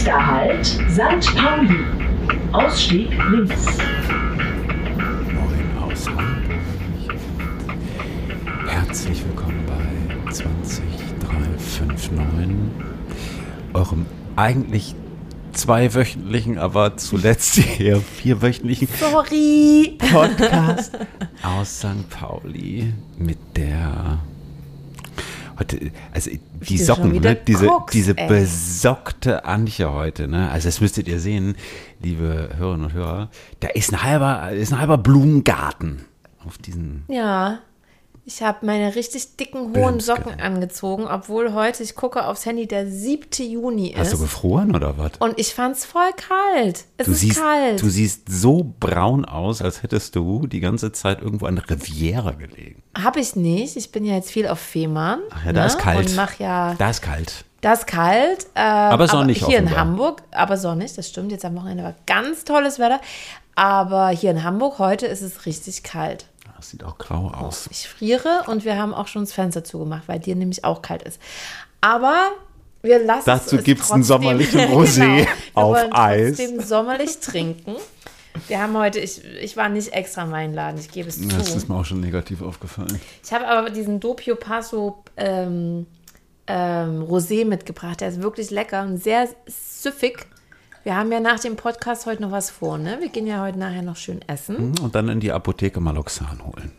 Nächster Halt, St. Pauli. Ausstieg links. Moin aus Hamburg. Herzlich willkommen bei 20359, eurem eigentlich zweiwöchentlichen, aber zuletzt eher vierwöchentlichen Sorry. Podcast aus St. Pauli mit der heute, also die Socken, ne? diese, guckst, diese ey. besockte Antje heute, ne? Also das müsstet ihr sehen, liebe Hörerinnen und Hörer. Da ist ein halber, ist ein halber Blumengarten auf diesen. Ja, ich habe meine richtig dicken, hohen. Socken angezogen, obwohl heute, ich gucke aufs Handy, der 7. Juni Hast du ist. gefroren oder was? Und ich fand's voll kalt. Es Du ist siehst, kalt. du siehst so braun aus, als hättest du die ganze Zeit irgendwo an der Riviera gelegen. Habe ich nicht. Ich bin ja jetzt viel auf Fehmarn. Ach ja, da ne? ist kalt. Und mach ja, Da ist kalt. da ist kalt. Äh, Aber sonnig Hier in offenbar. Hamburg, aber sonnig, das stimmt. Jetzt am Wochenende war ganz tolles Wetter. Aber hier in Hamburg heute ist es richtig kalt. Das sieht auch grau aus. Ich friere und wir haben auch schon das Fenster zugemacht, weil dir nämlich auch kalt ist. Aber wir lassen Dazu es gibt's einen sommerlichen Rosé wir auf Eis. trotzdem sommerlich trinken. Wir haben heute, ich, ich war nicht extra in meinen Laden, ich gebe es Das zu. ist mir auch schon negativ aufgefallen. Ich habe aber diesen Doppio Passo ähm, ähm, Rosé mitgebracht. Der ist wirklich lecker und sehr süffig. Wir haben ja nach dem Podcast heute noch was vor, ne? Wir gehen ja heute nachher noch schön essen. Und dann in die Apotheke Maloxan holen.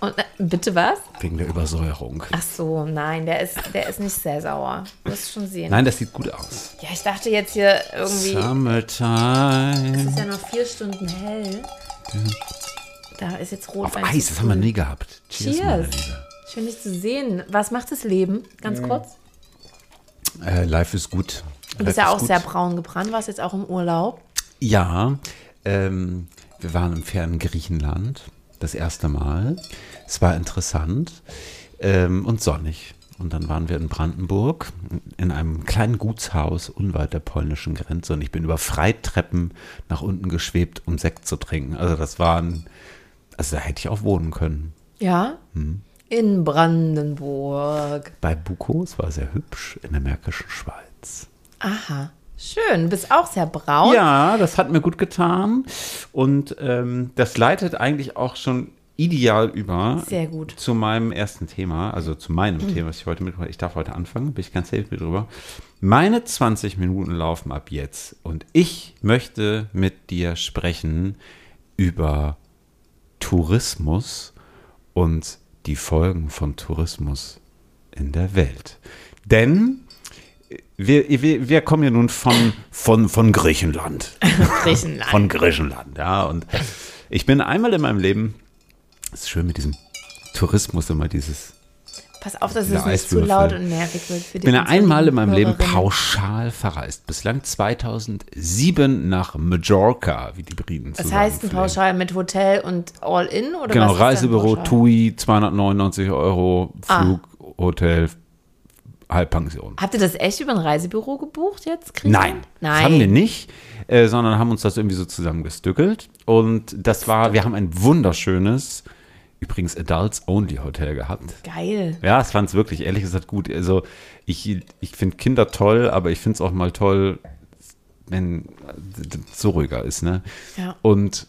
Und äh, bitte was? Wegen der Übersäuerung. Ach so, nein, der ist, der ist nicht sehr sauer. Du wirst schon sehen. Nein, das sieht gut aus. Ja, ich dachte jetzt hier irgendwie, es Summertime. ist ja noch vier Stunden hell. Da ist jetzt Auf Rotwein. Eis, das haben wir nie gehabt. Cheers, meine Cheers. Liebe. Schön, dich zu sehen. Was macht das Leben? Ganz kurz. Äh, life ist gut. Du bist ja auch sehr braun gebrannt. Warst jetzt auch im Urlaub. Ja, ähm, wir waren im fernen Griechenland das erste Mal. Es war interessant ähm, und sonnig. Und dann waren wir in Brandenburg in einem kleinen Gutshaus unweit der polnischen Grenze. Und ich bin über Freitreppen nach unten geschwebt, um Sekt zu trinken. Also das waren, also da hätte ich auch wohnen können. Ja. Hm. In Brandenburg. Bei Buko, es war sehr hübsch in der Märkischen Schweiz. Aha. Schön. Du bist auch sehr braun. Ja, das hat mir gut getan. Und ähm, das leitet eigentlich auch schon ideal über Sehr gut. zu meinem ersten Thema, also zu meinem Thema, was ich heute mitgebracht habe. Ich darf heute anfangen, bin ich ganz happy drüber. Meine 20 Minuten laufen ab jetzt und ich möchte mit dir sprechen über Tourismus und die Folgen von Tourismus in der Welt. Denn wir, wir, wir kommen ja nun von, von, von Griechenland. Griechenland. Von Griechenland, ja. Und ich bin einmal in meinem Leben, es ist schön mit diesem Tourismus immer dieses, Pass auf, dass es nicht zu laut und nervig wird für die ich bin einmal in meinem Leben pauschal verreist. Bislang 2007 nach Majorca, wie die Briten Was heißt ein. Pauschal mit Hotel und All-In? oder Genau, Reisebüro? TUI, 299 Euro, Ah. Flug, Hotel, Halbpension. Habt ihr das echt über ein Reisebüro gebucht jetzt? Griechenland? Nein, Nein. das haben wir nicht, äh, sondern haben uns das irgendwie so zusammengestückelt. Und das war, wir haben ein wunderschönes, übrigens Adults-Only-Hotel gehabt. Geil. Ja, ich fand es wirklich, ehrlich gesagt, gut. Also ich, ich finde Kinder toll, aber ich finde es auch mal toll, wenn es so ruhiger ist, ne? Ja. Und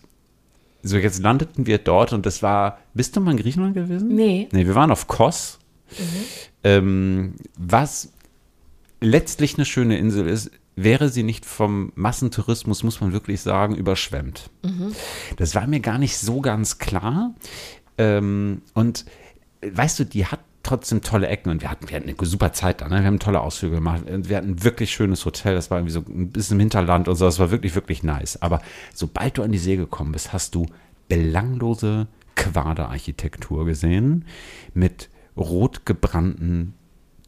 so jetzt landeten wir dort und das war, bist du mal in Griechenland gewesen? Nee. Nee, wir waren auf Kos, ähm, was letztlich eine schöne Insel ist, wäre sie nicht vom Massentourismus, muss man wirklich sagen, überschwemmt. Das war mir gar nicht so ganz klar. Ähm, und äh, weißt du, die hat trotzdem tolle Ecken und wir hatten, wir hatten eine super Zeit da, ne? wir haben tolle Ausflüge gemacht, wir hatten ein wirklich schönes Hotel, das war irgendwie so ein bisschen im Hinterland und so, das war wirklich, wirklich nice. Aber sobald du an die See gekommen bist, hast du belanglose Quaderarchitektur gesehen mit rot gebrannten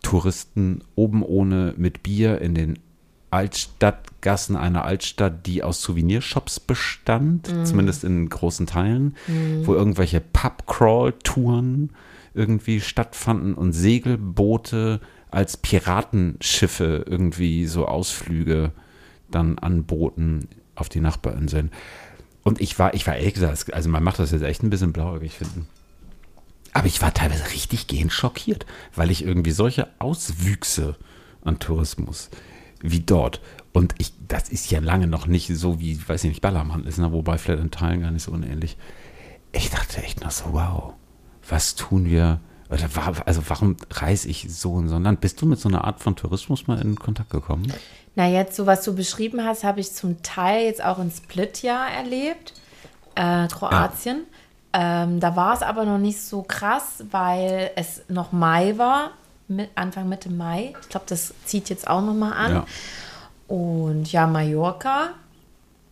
Touristen oben ohne mit Bier in den Altstadtgassen einer Altstadt, die aus Souvenirshops bestand, zumindest in großen Teilen, wo irgendwelche Pub-Crawl-Touren irgendwie stattfanden und Segelboote als Piratenschiffe irgendwie so Ausflüge dann anboten auf die Nachbarinseln. Und ich war, ich war ehrlich gesagt, also man macht das jetzt echt ein bisschen blauäugig finden. Aber ich war teilweise richtig gehend schockiert, weil ich irgendwie solche Auswüchse an Tourismus wie dort Und ich, das ist ja lange noch nicht so wie, weiß ich nicht, Ballermann ist, ne? wobei vielleicht in Teilen gar nicht so unähnlich. Ich dachte echt noch so, wow, was tun wir? Oder war, also warum reise ich so in so ein Land? Bist du mit so einer Art von Tourismus mal in Kontakt gekommen? Na, jetzt, so was du beschrieben hast, habe ich zum Teil jetzt auch in Split ja erlebt, äh, Kroatien. Ähm, da war es aber noch nicht so krass, weil es noch Mai war, mit, Anfang Mitte Mai. Ich glaube, das zieht jetzt auch noch mal an. Ja. Und ja, Mallorca.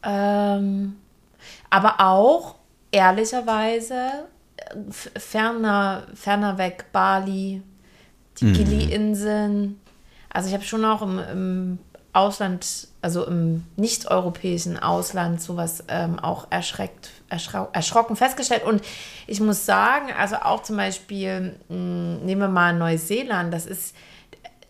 Ähm, aber auch, ehrlicherweise, ferner, ferner weg, Bali, die Gili-Inseln. Also ich habe schon auch im, im Ausland, also im nicht-europäischen Ausland sowas ähm, auch erschreckt, erschrocken festgestellt. Und ich muss sagen, also auch zum Beispiel, mh, nehmen wir mal Neuseeland, das ist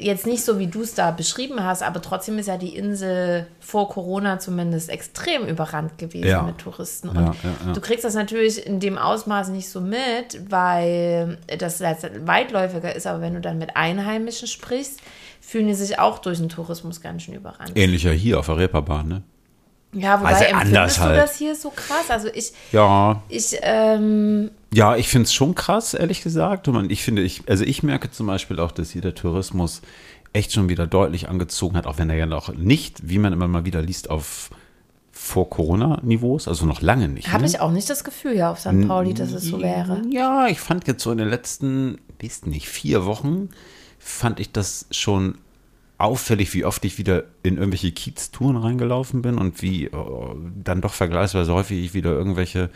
jetzt nicht so, wie du es da beschrieben hast, aber trotzdem ist ja die Insel vor Corona zumindest extrem überrannt gewesen Ja. mit Touristen. Und Ja, ja, du kriegst das natürlich in dem Ausmaß nicht so mit, weil das weitläufiger ist, aber wenn du dann mit Einheimischen sprichst, fühlen die sich auch durch den Tourismus ganz schön überrannt. Ähnlicher hier auf der Reeperbahn, ne? Ja, wobei Also empfindest anders du halt. das hier so krass? Also ich, Ja, ich, ähm, Ja, ich finde es schon krass, ehrlich gesagt. Und ich finde, ich, also ich merke zum Beispiel auch, dass hier der Tourismus echt schon wieder deutlich angezogen hat, auch wenn er ja noch nicht, wie man immer mal wieder liest, auf vor Corona-Niveaus, also noch lange nicht. habe ne? ich auch nicht das Gefühl hier auf St. Pauli, dass es so wäre. Ja, ich fand jetzt so in den letzten, weiß nicht, vier Wochen, fand ich das schon auffällig, wie oft ich wieder in irgendwelche Kiez-Touren reingelaufen bin und wie äh, dann doch vergleichsweise häufig ich wieder irgendwelche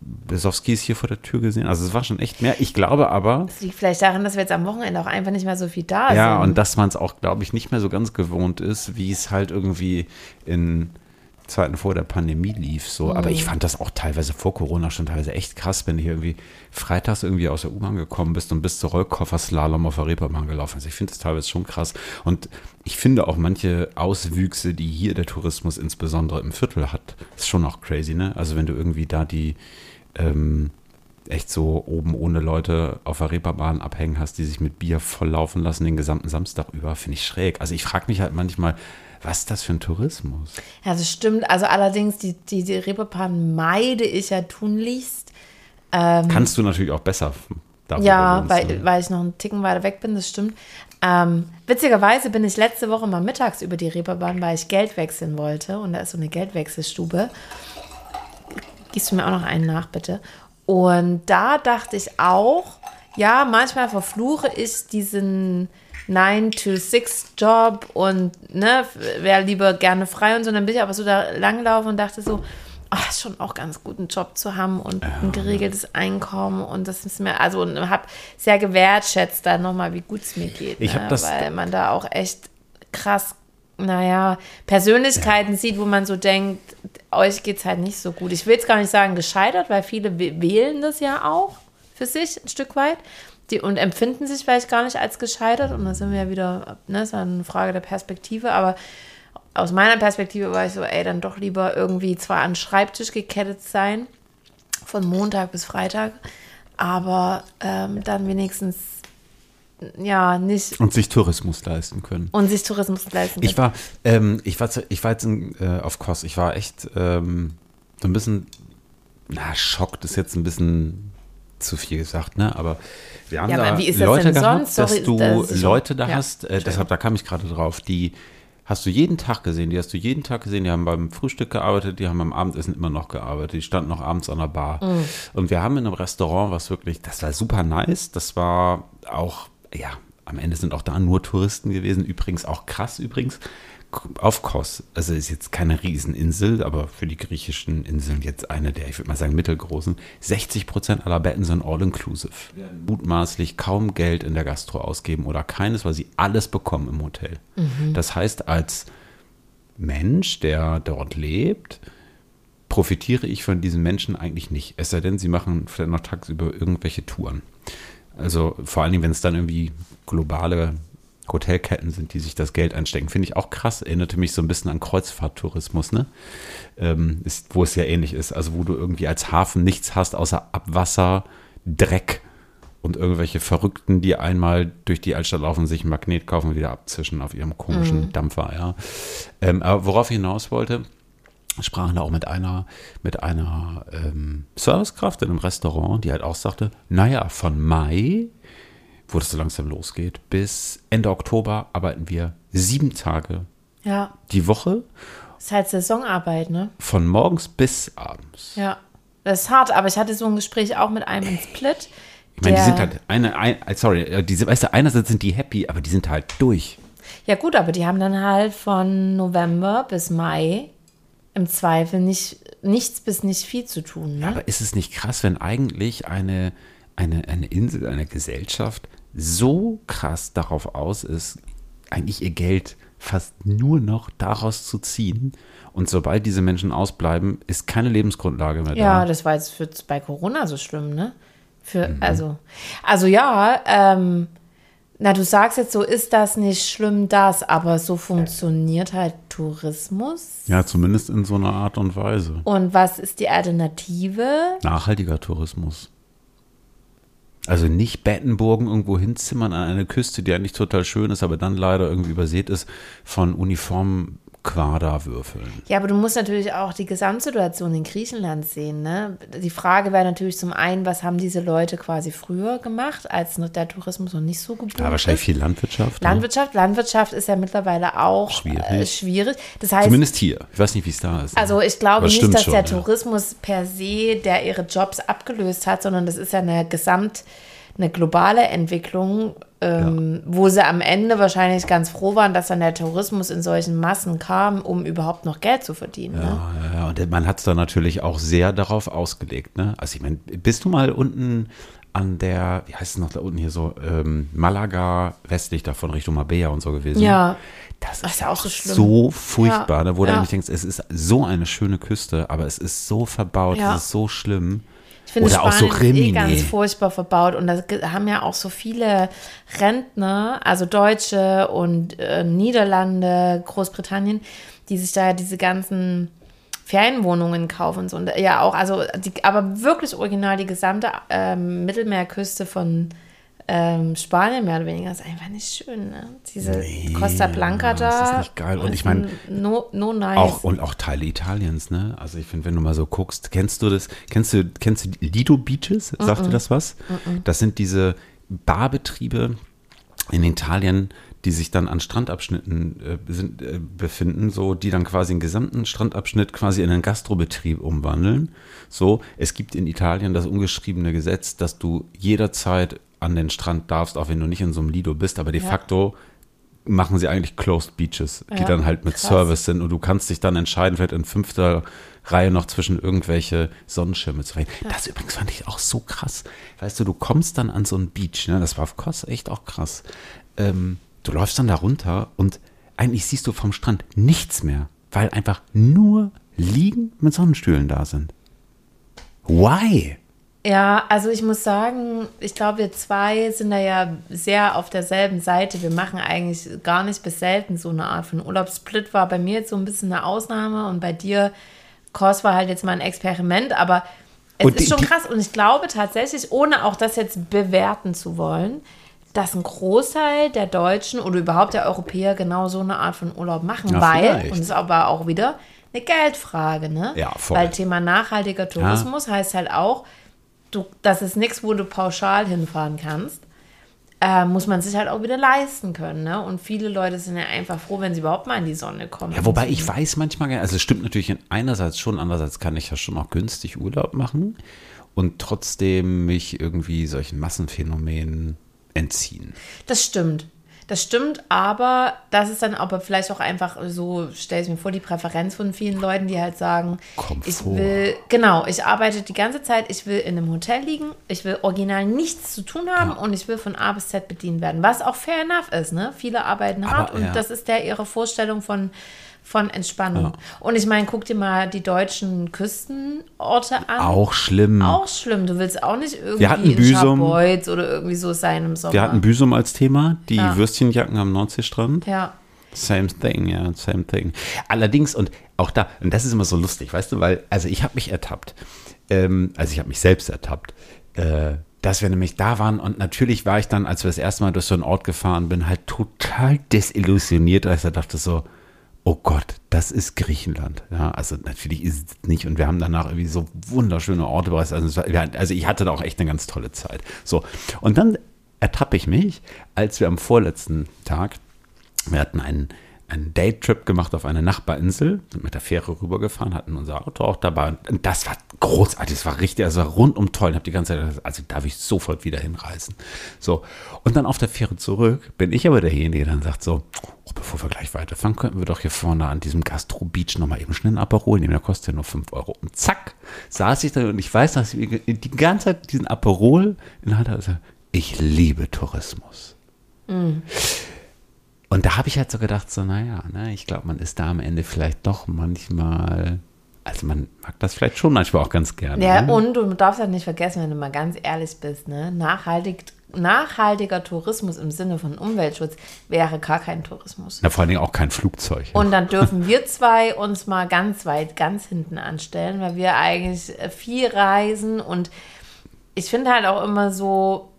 Besowskis hier vor der Tür gesehen. Also es war schon echt mehr. Ich glaube aber, Das liegt vielleicht daran, dass wir jetzt am Wochenende auch einfach nicht mehr so viel da ja, sind. und dass man es auch, glaube ich, nicht mehr so ganz gewohnt ist, wie es halt irgendwie in Zeiten vor der Pandemie lief. So. Aber ich fand das auch teilweise vor Corona schon teilweise echt krass, wenn du hier irgendwie freitags irgendwie aus der U-Bahn gekommen bist und bis zur Rollkoffer-Slalom auf der Reeperbahn gelaufen bist. Ich finde das teilweise schon krass. Und ich finde auch manche Auswüchse, die hier der Tourismus insbesondere im Viertel hat, ist schon auch crazy, ne? Also wenn du irgendwie da die ähm, echt so oben ohne Leute auf der Reeperbahn abhängen hast, die sich mit Bier volllaufen lassen den gesamten Samstag über, finde ich schräg. Also ich frage mich halt manchmal, was ist das für ein Tourismus? Ja, das stimmt. Also allerdings, die, die, die Reeperbahn meide ich ja tunlichst. Kannst du natürlich auch besser Ähm, Ja, weil, ne? weil ich noch einen Ticken weiter weg bin, das stimmt. Ähm, witzigerweise bin ich letzte Woche mal mittags über die Reeperbahn, weil ich Geld wechseln wollte. Und da ist so eine Geldwechselstube. Gibst du mir auch noch einen nach, bitte? Und da dachte ich auch, ja, manchmal verfluche ich diesen 9-to-6-Job und ne, wäre lieber gerne frei und so. Dann bin ich aber so da langlaufen und dachte so, ach, ist schon auch ganz gut, einen Job zu haben und ein geregeltes Einkommen. Und das ist mir, also habe sehr gewertschätzt dann nochmal, wie gut es mir geht. Ich ne? das- Weil man da auch echt krass, naja, Persönlichkeiten sieht, wo man so denkt, euch geht es halt nicht so gut. Ich will jetzt gar nicht sagen gescheitert, weil viele wählen das ja auch für sich ein Stück weit. Die, und empfinden sich vielleicht gar nicht als gescheitert. Und da sind wir ja wieder, ne, ist ja eine Frage der Perspektive. Aber aus meiner Perspektive war ich so, ey, dann doch lieber irgendwie zwar an den Schreibtisch gekettet sein, von Montag bis Freitag, aber ähm, dann wenigstens, ja, nicht Und sich Tourismus leisten können. und sich Tourismus leisten Ich können. war, ähm, ich war, ich war jetzt in, äh, auf Kos. Ich war echt ähm, so ein bisschen, na, schockt ist jetzt ein bisschen zu viel gesagt, ne? Aber wir haben Ja, da Leute gehabt, sonst? dass Sorry, du das Leute da ja, hast, äh, deshalb, da kam ich gerade drauf, die hast du jeden Tag gesehen, die hast du jeden Tag gesehen, die haben beim Frühstück gearbeitet, die haben beim Abendessen immer noch gearbeitet, die standen noch abends an der Bar. Mm. Und wir haben in einem Restaurant, was wirklich, das war super nice, das war auch, ja, am Ende sind auch da nur Touristen gewesen, übrigens auch krass übrigens, auf Kos, also ist jetzt keine Rieseninsel, aber für die griechischen Inseln jetzt eine der, ich würde mal sagen, mittelgroßen. 60 Prozent aller Betten sind all-inclusive. Mutmaßlich kaum Geld in der Gastro ausgeben oder keines, weil sie alles bekommen im Hotel. Das heißt, als Mensch, der dort lebt, profitiere ich von diesen Menschen eigentlich nicht. Es sei denn, sie machen vielleicht noch tagsüber irgendwelche Touren. Also vor allen Dingen, wenn es dann irgendwie globale Hotelketten sind, die sich das Geld einstecken. Finde ich auch krass. Erinnerte mich so ein bisschen an Kreuzfahrttourismus, ne? Ähm, ist, wo es ja ähnlich ist. Also wo du irgendwie als Hafen nichts hast außer Abwasser, Dreck und irgendwelche Verrückten, die einmal durch die Altstadt laufen, sich ein Magnet kaufen und wieder abzischen auf ihrem komischen Dampfer, ja. Ähm, aber worauf ich hinaus wollte, sprachen da auch mit einer, mit einer ähm, Servicekraft in einem Restaurant, die halt auch sagte, naja, von Mai, wo das so langsam losgeht, bis Ende Oktober arbeiten wir sieben Tage Ja, die Woche, ist halt Saisonarbeit, ne? von morgens bis abends. Ja. Das ist hart, aber ich hatte so ein Gespräch auch mit einem in Split. Ich meine, die sind halt, eine, ein, sorry, äh, diese, weißt du, einerseits sind die happy, aber die sind halt durch. Ja, gut, aber die haben dann halt von November bis Mai im Zweifel nicht, nichts bis nicht viel zu tun, ne? Aber ist es nicht krass, wenn eigentlich eine, eine, eine Insel, eine Gesellschaft so krass darauf aus ist, eigentlich ihr Geld fast nur noch daraus zu ziehen und sobald diese Menschen ausbleiben, ist keine Lebensgrundlage mehr Ja, da. das war jetzt für, bei Corona so schlimm, ne? Für, Mhm. also, also ja, ähm, na, du sagst jetzt so, ist das nicht schlimm, das, aber so funktioniert halt Tourismus. Ja, zumindest in so einer Art und Weise. Und was ist die Alternative? Nachhaltiger Tourismus. Also nicht Bettenburgen irgendwo hinzimmern an eine Küste, die eigentlich total schön ist, aber dann leider irgendwie übersät ist von uniformen Quaderwürfeln. Ja, aber du musst natürlich auch die Gesamtsituation in Griechenland sehen. Ne? Die Frage wäre natürlich zum einen, was haben diese Leute quasi früher gemacht, als der Tourismus noch nicht so geboren Ja, wahrscheinlich viel Landwirtschaft. ne? Landwirtschaft, Landwirtschaft ist ja mittlerweile auch Schwierig. Äh, schwierig. Das heißt, Zumindest hier. Ich weiß nicht, wie es da ist. ne? also ich glaube nicht, dass schon, der ja. Tourismus per se, der ihre Jobs abgelöst hat, sondern das ist ja eine Gesamt, eine globale Entwicklung, ähm, wo sie am Ende wahrscheinlich ganz froh waren, dass dann der Tourismus in solchen Massen kam, um überhaupt noch Geld zu verdienen. Ne? Ja, ja, ja, und man hat es da natürlich auch sehr darauf ausgelegt. Ne? Also ich meine, bist du mal unten an der, wie heißt es noch da unten hier so, ähm, Malaga, westlich davon Richtung Marbella und so gewesen? Ja. Das ist ja auch so schlimm. so furchtbar, Ja, ne? wo du ja. eigentlich denkst, es ist so eine schöne Küste, aber es ist so verbaut, Ja. es ist so schlimm. Ich finde Oder auch so Spanien ist eh Rimini. ganz furchtbar verbaut und da haben ja auch so viele Rentner, also Deutsche und äh, Niederlande, Großbritannien, die sich da diese ganzen Ferienwohnungen kaufen und so. Und ja, auch, also, die, aber wirklich original die gesamte ähm, Mittelmeerküste von ähm, Spanien mehr oder weniger ist einfach nicht schön. Ne? Diese Costa Blanca das da. ist nicht geil. Und ich mein, no, no nice. Auch, und auch Teile Italiens, ne? Also ich finde, wenn du mal so guckst, kennst du das, kennst du, kennst du Lido Beaches? Sagt dir das was? Das sind diese Barbetriebe in Italien, die sich dann an Strandabschnitten äh, sind, äh, befinden, so, die dann quasi den gesamten Strandabschnitt quasi in einen Gastrobetrieb umwandeln. So, es gibt in Italien das ungeschriebene Gesetz, dass du jederzeit an den Strand darfst, auch wenn du nicht in so einem Lido bist, aber de Ja. facto machen sie eigentlich Closed Beaches, die Ja, dann halt mit krass. Service sind und du kannst dich dann entscheiden, vielleicht in fünfter Reihe noch zwischen irgendwelche Sonnenschirme zu wählen. Das übrigens fand ich auch so krass. Weißt du, du kommst dann an so einen Beach, ne? das war auf Kos echt auch krass. Ähm, du läufst dann da runter und eigentlich siehst du vom Strand nichts mehr, weil einfach nur Liegen mit Sonnenstühlen da sind. Why? Ja, also ich muss sagen, ich glaube, wir zwei sind da ja sehr auf derselben Seite. Wir machen eigentlich gar nicht bis selten so eine Art von Urlaubssplit. War bei mir jetzt so ein bisschen eine Ausnahme und bei dir, Kurs war halt jetzt mal ein Experiment, aber es Und ist schon krass und ich glaube tatsächlich, ohne auch das jetzt bewerten zu wollen, dass ein Großteil der Deutschen oder überhaupt der Europäer genau so eine Art von Urlaub machen, Ja, weil, vielleicht. und es ist aber auch wieder eine Geldfrage, ne? Ja, voll. Weil Thema nachhaltiger Tourismus heißt halt auch, du, das ist nichts, wo du pauschal hinfahren kannst. Äh, muss man sich halt auch wieder leisten können. Ne? Und viele Leute sind ja einfach froh, wenn sie überhaupt mal in die Sonne kommen. Ja, wobei ich weiß manchmal, also es stimmt natürlich in einerseits schon, andererseits kann ich ja schon auch günstig Urlaub machen und trotzdem mich irgendwie solchen Massenphänomenen entziehen. Das stimmt. Das stimmt, aber das ist dann aber vielleicht auch einfach so, stell ich mir vor, die Präferenz von vielen Leuten, die halt sagen, Komfort. ich will, genau, ich arbeite die ganze Zeit, ich will in einem Hotel liegen, ich will original nichts zu tun haben und ich will von A bis Z bedient werden, was auch fair enough ist, ne? Viele arbeiten hart und ja. das ist ja ihre Vorstellung von, von Entspannung. Und ich meine, guck dir mal die deutschen Küstenorte an. Auch schlimm. Auch schlimm. Du willst auch nicht irgendwie Wir hatten in Büsum. Oder irgendwie so sein im Sommer. Wir hatten Büsum als Thema, die Ja. Würstchenjacken am Nordseestrand. ja. Same thing, ja, same thing. Allerdings, und auch da, und das ist immer so lustig, weißt du, weil, also ich habe mich ertappt, ähm, also ich habe mich selbst ertappt, äh, dass wir nämlich da waren und natürlich war ich dann, als wir das erste Mal durch so einen Ort gefahren bin, halt total desillusioniert, als ich dachte so, oh Gott, das ist Griechenland. Ja, also natürlich ist es nicht. Und wir haben danach irgendwie so wunderschöne Orte bereist. Also, also ich hatte da auch echt eine ganz tolle Zeit. So. Und dann ertappe ich mich, als wir am vorletzten Tag, wir hatten einen, einen Daytrip gemacht auf eine Nachbarinsel, sind mit der Fähre rübergefahren, hatten unser Auto auch dabei. Und das war großartig, das war richtig, also rundum toll. Ich habe die ganze Zeit gedacht, also darf ich sofort wieder hinreisen. So. Und dann auf der Fähre zurück bin ich aber derjenige, der dann sagt so, oh, bevor wir gleich weiterfahren, könnten wir doch hier vorne an diesem Gastro Beach nochmal eben schnell einen Aperol nehmen, der kostet ja nur 5 Euro. Und zack, saß ich da und ich weiß, dass ich die ganze Zeit diesen Aperol in der Hand hatte. Ich liebe Tourismus. Und da habe ich halt so gedacht, so, naja, ne, ich glaube, man ist da am Ende vielleicht doch manchmal, also man mag das vielleicht schon manchmal auch ganz gerne. Ja, ne? und du darfst halt nicht vergessen, wenn du mal ganz ehrlich bist, ne? Nachhaltig, nachhaltiger Tourismus im Sinne von Umweltschutz wäre gar kein Tourismus. Na, vor allen Dingen auch kein Flugzeug. Und dann dürfen wir zwei uns mal ganz weit, ganz hinten anstellen, weil wir eigentlich viel reisen und ich finde halt auch immer so,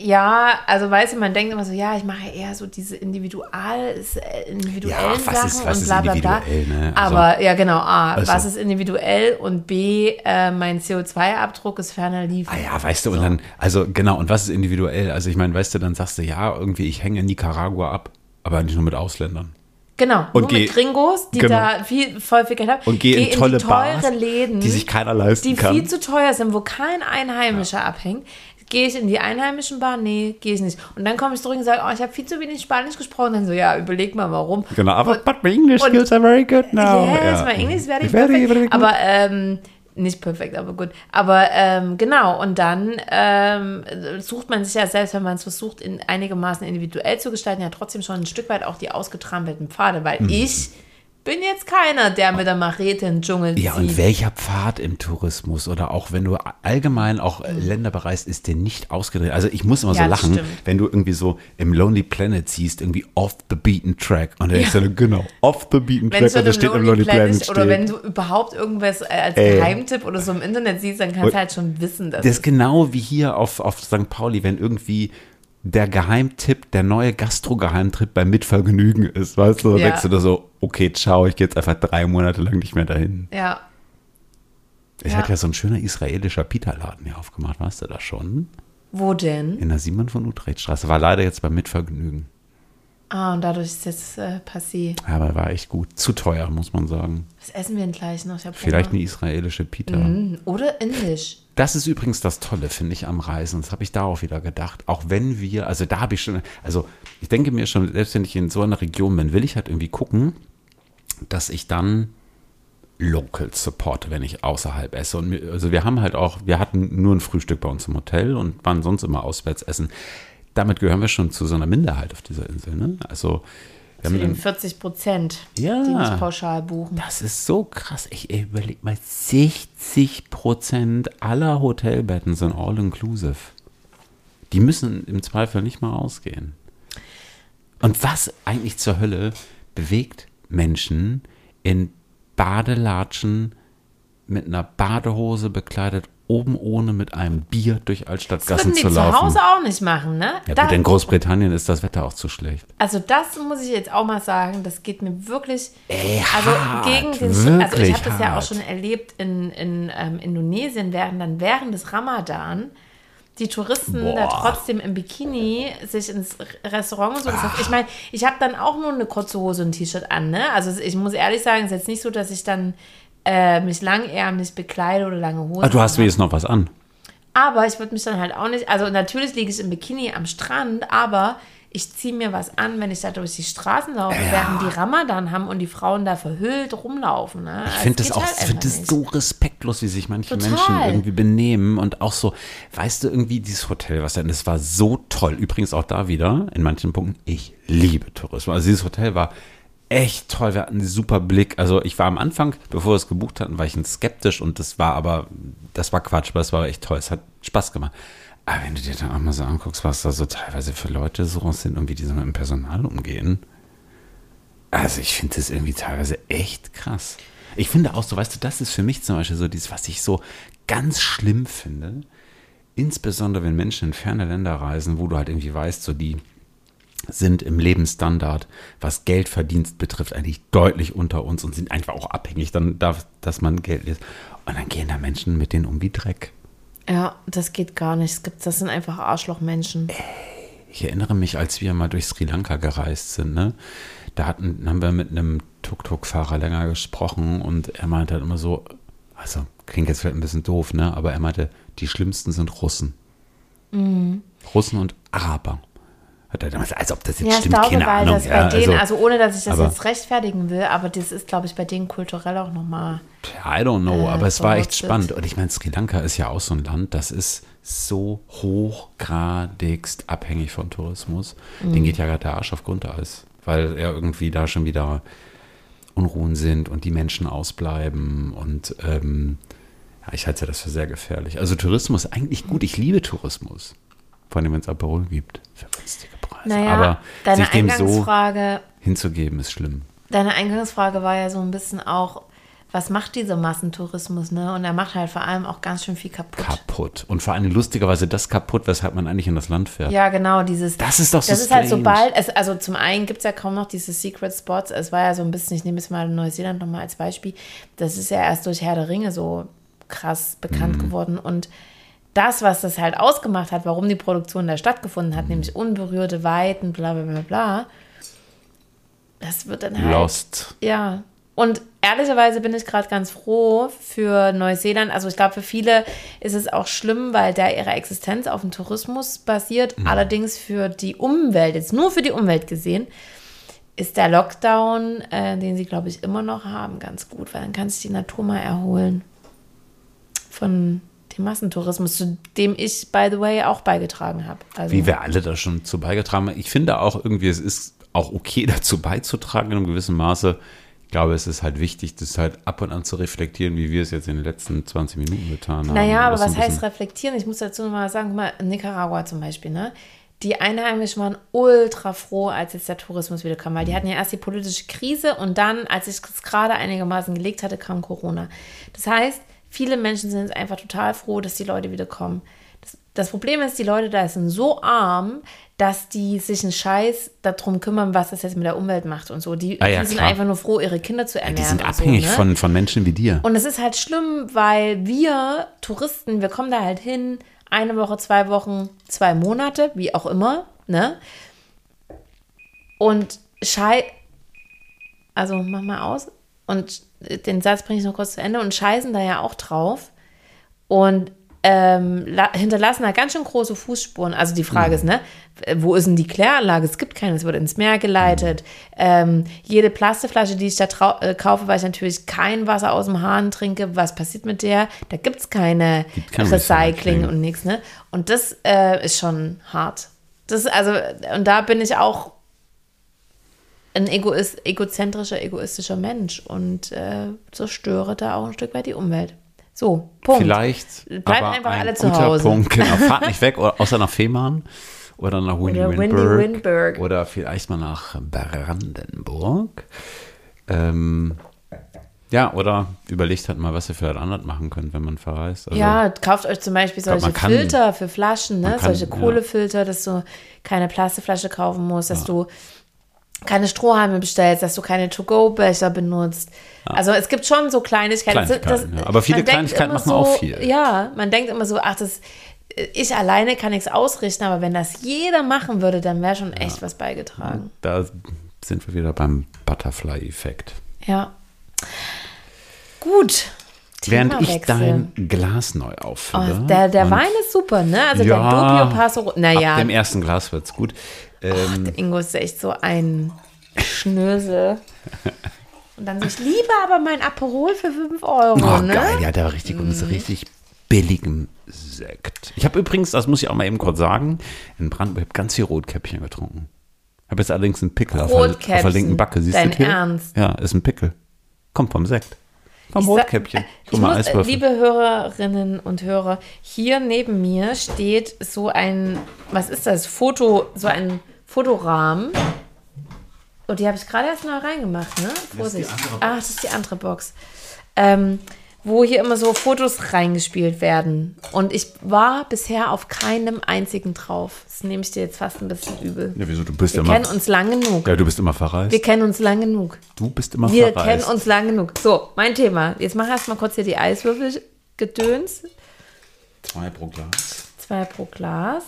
ja, also weißt du, man denkt immer so, ja, ich mache eher so diese individual, äh, individuellen Ja, was ist- Sachen was und ist bla bla bla. ne? Also- Aber ja, genau, A, Also- was ist individuell und B, äh, mein CO2-Abdruck ist ferner liefen. Ah ja, weißt du, und dann, also genau, und was ist individuell? Also ich meine, weißt du, dann sagst du, ja, irgendwie, ich hänge in Nicaragua ab, aber nicht nur mit Ausländern. Genau, Und nur geh- mit Gringos, die genau. da viel, voll viel Geld haben. Und geh in tolle die teure Bars, Läden, die sich keiner leisten die kann. viel zu teuer sind, wo kein Einheimischer abhängt. Gehe ich in die einheimischen Bar? Nee, gehe ich nicht. Und dann komme ich zurück und sage, oh, ich habe viel zu wenig Spanisch gesprochen. Dann so, ja, überleg mal, warum. Genau, aber Und- but my English und- skills are very good now. Yes, ja. my English is very, Very, perfect. very good. aber ähm, nicht perfekt, aber gut. Aber ähm, genau, und dann ähm, sucht man sich ja selbst, wenn man es versucht, in einigermaßen individuell zu gestalten, ja trotzdem schon ein Stück weit auch die ausgetrampelten Pfade, weil Mhm. ich bin jetzt keiner, der mit der Machete in den Dschungel Ja, und zieht. welcher Pfad im Tourismus oder auch wenn du allgemein auch äh, Länder bereist, ist der nicht ausgedreht. Also ich muss immer so Ja, das lachen, stimmt. wenn du irgendwie so im Lonely Planet siehst, irgendwie off the beaten track. Und dann denkst du, genau, off the beaten wenn track so und das steht im Lonely Planet. ist, oder wenn du überhaupt irgendwas äh, als Ey. Geheimtipp oder so im Internet siehst, dann kannst Und du halt schon wissen, dass Das ist genau wie hier auf, auf St. Pauli, wenn irgendwie der Geheimtipp, der neue Gastro-Geheimtipp beim Mitvergnügen ist, weißt du, dann Ja. denkst du da so, okay, ciao, ich gehe jetzt einfach drei Monate lang nicht mehr dahin. ja, Es Ja. hat ja so ein schöner israelischer Pita-Laden hier aufgemacht, weißt du das schon? wo denn? In der Simon von Utrechtstraße. War leider jetzt beim Mitvergnügen. Ah, und dadurch ist jetzt äh, passé. Aber war echt gut. Zu teuer, muss man sagen. Was essen wir denn gleich noch? Vielleicht eine israelische Pita. Mhm. Oder indisch. Das ist übrigens das Tolle, finde ich, am Reisen. Das habe ich da auch wieder gedacht. Auch wenn wir, also da habe ich schon, also ich denke mir schon, selbst wenn ich in so einer Region bin, will ich halt irgendwie gucken, dass ich dann Local supporte, wenn ich außerhalb esse. Und also wir haben halt auch, wir hatten nur ein Frühstück bei uns im Hotel und waren sonst immer auswärts essen. Damit gehören wir schon zu so einer Minderheit auf dieser Insel. Ne? Also Zu den dann, 40 Prozent, Ja. die nicht pauschal buchen. das ist so krass. Ich überlege mal, 60 Prozent aller Hotelbetten sind all-inclusive. Die müssen im Zweifel nicht mal ausgehen. Und was eigentlich zur Hölle bewegt Menschen in Badelatschen mit einer Badehose bekleidet, oben ohne mit einem Bier durch Das Altstadtgassen würden die zu zu laufen? Hause auch nicht machen, ne? Ja, Da- gut, in Großbritannien ist das Wetter auch zu schlecht. also das muss ich jetzt auch mal sagen, das geht mir wirklich, Ey, also hart, gegen den, also ich wirklich habe das ja auch schon erlebt in, in ähm, Indonesien, während dann während des Ramadan die Touristen da Boah. trotzdem im Bikini sich ins Restaurant so. Das heißt, ich meine, ich habe dann auch nur eine kurze Hose und ein T-Shirt an, ne? Also ich muss ehrlich sagen, es ist jetzt nicht so, dass ich dann äh, mich langärmlich bekleide oder lange Hosen. Ah, du hast anhabe. wenigstens noch was an. Aber ich würde mich dann halt auch nicht, also natürlich liege ich im Bikini am Strand, aber ich ziehe mir was an, wenn ich da durch die Straßen laufe, während die Ramadan haben und die Frauen da verhüllt rumlaufen. Ne? Ich finde das auch, halt einfach das so respektlos, wie sich manche Total. Menschen irgendwie benehmen und auch so, weißt du, irgendwie dieses Hotel, was denn, das war so toll. Übrigens auch da wieder, in manchen Punkten, ich liebe Tourismus. Also dieses Hotel war echt toll, wir hatten einen super Blick. Also ich war am Anfang, bevor wir es gebucht hatten, war ich ein skeptisch und das war aber, das war Quatsch, aber es war echt toll, es hat Spaß gemacht. Aber wenn du dir dann auch mal so anguckst, was da so teilweise für Leute so sind, irgendwie die so mit dem Personal umgehen, also ich finde das irgendwie teilweise echt krass. Ich finde auch so, weißt du, das ist für mich zum Beispiel so dieses, was ich so ganz schlimm finde, insbesondere wenn Menschen in ferne Länder reisen, wo du halt irgendwie weißt, so die sind im Lebensstandard, was Geldverdienst betrifft, eigentlich deutlich unter uns und sind einfach auch abhängig, dann darf, dass man Geld lässt. Und dann gehen da Menschen mit denen um wie Dreck. Ja, das geht gar nicht. Es gibt, das sind einfach Arschlochmenschen. Ich erinnere mich, als wir mal durch Sri Lanka gereist sind, ne? Da hatten, haben wir mit einem Tuk-Tuk-Fahrer länger gesprochen und er meinte halt immer so, also klingt jetzt vielleicht ein bisschen doof, ne? Aber er meinte, die schlimmsten sind Russen. Mhm. Russen und Araber. Hat er damals, als ob das jetzt Ja, stimmt, glaube, keine weil Ahnung. das bei ja, denen, also, ohne dass ich das aber- jetzt rechtfertigen will, aber das ist, glaube ich, bei denen kulturell auch nochmal. I don't know, äh, aber es war echt spannend. Und ich meine, Sri Lanka ist ja auch so ein Land, das ist so hochgradigst abhängig von Tourismus. Mhm. Den geht ja gerade der Arsch auf Grundeis, weil er irgendwie da schon wieder Unruhen sind und die Menschen ausbleiben. Und ähm, ja, ich halte das für sehr gefährlich. Also Tourismus eigentlich gut. Ich liebe Tourismus. Vor allem, wenn es Aperol gibt. Preise. Naja, aber deine sich dem so Eingangsfrage, hinzugeben, ist schlimm. deine Eingangsfrage war ja so ein bisschen auch, was macht dieser Massentourismus, ne? Und er macht halt vor allem auch ganz schön viel kaputt. Kaputt. Und vor allem lustigerweise das kaputt, weshalb man eigentlich in das Land fährt. Ja, genau, dieses. Das ist doch so Das ist halt strange. sobald, es, also zum einen gibt es ja kaum noch diese Secret Spots. Es war ja so ein bisschen, ich nehme jetzt mal Neuseeland nochmal als Beispiel. Das ist ja erst durch Herr der Ringe so krass bekannt Mhm. geworden. Und das, was das halt ausgemacht hat, warum die Produktion da stattgefunden Mhm. hat, nämlich unberührte Weiten, bla bla bla bla, das wird dann halt. Lost. Ja. Und ehrlicherweise bin ich gerade ganz froh für Neuseeland. Also ich glaube, für viele ist es auch schlimm, weil da ihre Existenz auf dem Tourismus basiert. Allerdings für die Umwelt, jetzt nur für die Umwelt gesehen, ist der Lockdown, äh, den sie, glaube ich, immer noch haben, ganz gut, weil dann kann sich die Natur mal erholen von dem Massentourismus, zu dem ich, by the way, auch beigetragen habe. Also, Wie wir alle da schon zu beigetragen haben. Ich finde auch irgendwie, es ist auch okay dazu beizutragen in einem gewissen Maße. Ich glaube, es ist halt wichtig, das halt ab und an zu reflektieren, wie wir es jetzt in den letzten 20 Minuten getan haben. Naja, aber was heißt reflektieren? Ich muss dazu noch mal sagen, guck mal, Nicaragua zum Beispiel, ne? Die Einheimischen waren ultra froh, als jetzt der Tourismus wieder kam, weil die hatten ja erst die politische Krise und dann, als sich das gerade einigermaßen gelegt hatte, kam Corona. Das heißt, viele Menschen sind einfach total froh, dass die Leute wieder kommen. Das, das Problem ist, die Leute da sind so arm, dass die sich einen Scheiß darum kümmern, was das jetzt mit der Umwelt macht und so. Die, Ah ja, die sind klar. einfach nur froh, ihre Kinder zu ernähren. Die sind abhängig so, ne? von, von Menschen wie dir. Und es ist halt schlimm, weil wir Touristen, wir kommen da halt hin, eine Woche, zwei Wochen, zwei Monate, wie auch immer, ne? Und schei also mach mal aus und den Satz bringe ich noch kurz zu Ende und scheißen da ja auch drauf und ähm, la- hinterlassen da ganz schön große Fußspuren. Also die Frage ist, ne, wo ist denn die Kläranlage? Es gibt keine, es wird ins Meer geleitet. Ähm, jede Plastikflasche, die ich da äh, kaufe, weil ich natürlich kein Wasser aus dem Hahn trinke, was passiert mit der? Da gibt es keine Gibt Recycling, und nichts, ne? Und das äh, ist schon hart. Das ist also, und da bin ich auch ein Egoist, egozentrischer, egoistischer Mensch und äh, zerstöre da auch ein Stück weit die Umwelt. So, Punkt. Vielleicht Bleibt einfach ein alle zu Hause. Punkt. Genau, fahrt nicht weg, oder, außer nach Fehmarn oder nach Windy Oder Windberg. Windberg. Oder vielleicht mal nach Brandenburg. Ähm, ja, oder überlegt halt mal, was ihr vielleicht anders machen könnt, wenn man verreist. Also, ja, kauft euch zum Beispiel glaub, solche kann- Filter für Flaschen, ne? kann, solche ja. Kohlefilter, dass du keine Plastikflasche kaufen musst, dass du keine Strohhalme bestellst, dass du keine To-Go-Becher benutzt. Also es gibt schon so Kleinigkeiten. Kleinigkeiten, ja. Aber viele Kleinigkeiten immer machen auch viel. Ja, man denkt immer so, ach, das, ich alleine kann nichts ausrichten, aber wenn das jeder machen würde, dann wäre schon echt was beigetragen. Da sind wir wieder beim Butterfly-Effekt. Ja. Gut. Während ich dein Glas neu auffülle. Oh, der der Wein ist super, ne? Also Ja, der Doppio Passo. Naja, Ab dem ersten Glas wird's gut. Ähm, der Ingo ist echt so ein Schnösel. Und dann so, ich liebe aber mein Aperol für 5 Euro, oh, ne? geil, ja, der war richtig gut. Ist richtig billigem Sekt. Ich habe übrigens, das muss ich auch mal eben kurz sagen, in Brandenburg hab ganz viel Rotkäppchen getrunken. Habe jetzt allerdings einen Pickel auf der, auf der linken Backe. Siehst Dein du hier? Ernst? Ja, ist ein Pickel. Kommt vom Sekt. Vom Ich Rotkäppchen. Ich Guck mal, muss, äh, Eiswürfel. liebe Hörerinnen und Hörer, hier neben mir steht so ein, was ist das? Foto, so ein Fotorahmen. Und die habe ich gerade erst neu reingemacht, ne? Vorsicht. andere Box. Ach, das ist die andere Box. Ähm, wo hier immer so Fotos reingespielt werden. Und ich war bisher auf keinem einzigen drauf. Das nehme ich dir jetzt fast ein bisschen übel. Ja, wieso? Du bist Wir immer. kennen uns lang genug. Ja, du bist immer verreist. Wir kennen uns lang genug. du bist immer Wir verreist. kennen uns lang genug. So, mein Thema. Jetzt mach erst mal kurz hier die Eiswürfel gedöns. Zwei pro Glas. Zwei pro Glas.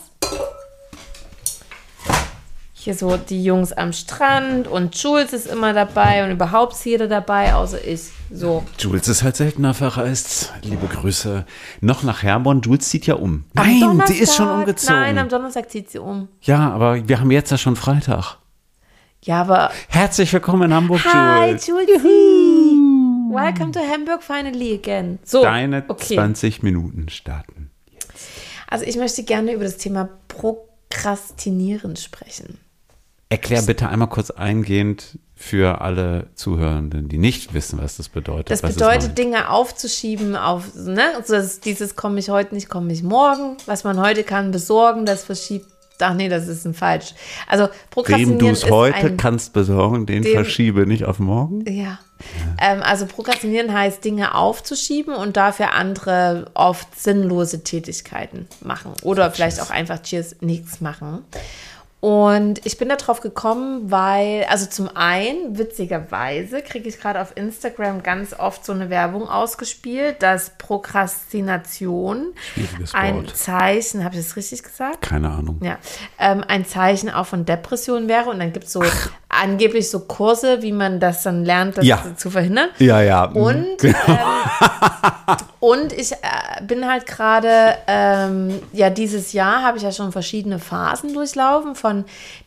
Hier so die Jungs am Strand und Jules ist immer dabei und überhaupt ist jeder dabei, außer ich. So. Jules ist halt seltener verreist. Liebe Grüße. Noch nach Herborn. Jules zieht ja um. Am Nein, sie ist schon Donnerstag- umgezogen. Nein, am Donnerstag zieht sie um. ja, aber wir haben jetzt ja schon Freitag. Ja, aber. Herzlich willkommen in Hamburg, Hi, Jules. Jules. Welcome to Hamburg finally again. So, Deine okay. 20 Minuten starten. Also ich möchte gerne über das Thema Prokrastinieren sprechen. Erklär bitte einmal kurz eingehend für alle Zuhörenden, die nicht wissen, was das bedeutet. Das was bedeutet. Dinge aufzuschieben auf, ne, also das, dieses komme ich heute nicht, komme ich morgen. Was man heute kann besorgen, das verschiebt. Ach nee, das ist ein falsch. Also Prokrastinieren du es heute ein, kannst besorgen, den dem- verschiebe nicht auf morgen. Ja. Ähm, also Prokrastinieren heißt, Dinge aufzuschieben und dafür andere oft sinnlose Tätigkeiten machen. Oder vielleicht auch einfach Cheers nichts machen. Und ich bin da drauf gekommen, weil, also zum einen, witzigerweise, kriege ich gerade auf Instagram ganz oft so eine Werbung ausgespielt, dass Prokrastination ein. Zeichen, habe ich das richtig gesagt? Keine Ahnung. Ja, ähm, ein Zeichen auch von Depressionen wäre. Und dann gibt es so angeblich so Kurse, wie man das dann lernt, das Ja. zu verhindern. Ja, ja. Und, ähm, und ich äh, bin halt gerade, ähm, ja, dieses Jahr habe ich ja schon verschiedene Phasen durchlaufen, von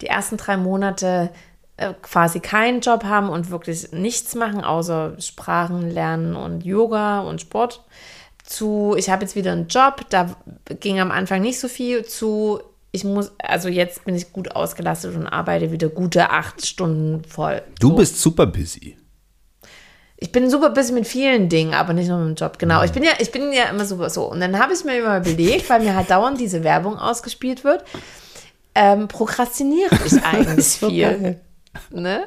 die ersten drei Monate äh, quasi keinen Job haben und wirklich nichts machen, außer Sprachen lernen und Yoga und Sport, zu, ich habe jetzt wieder einen Job, da ging am Anfang nicht so viel, zu, ich muss, also jetzt bin ich gut ausgelastet und arbeite wieder gute acht Stunden voll. Du So. bist super busy. Ich bin super busy mit vielen Dingen, aber nicht nur mit dem Job. Genau. Ich bin ja, ich bin ja immer super so. Und dann habe ich mir immer überlegt, weil mir halt dauernd diese Werbung ausgespielt wird, ähm, prokrastiniere ich eigentlich viel. Ne?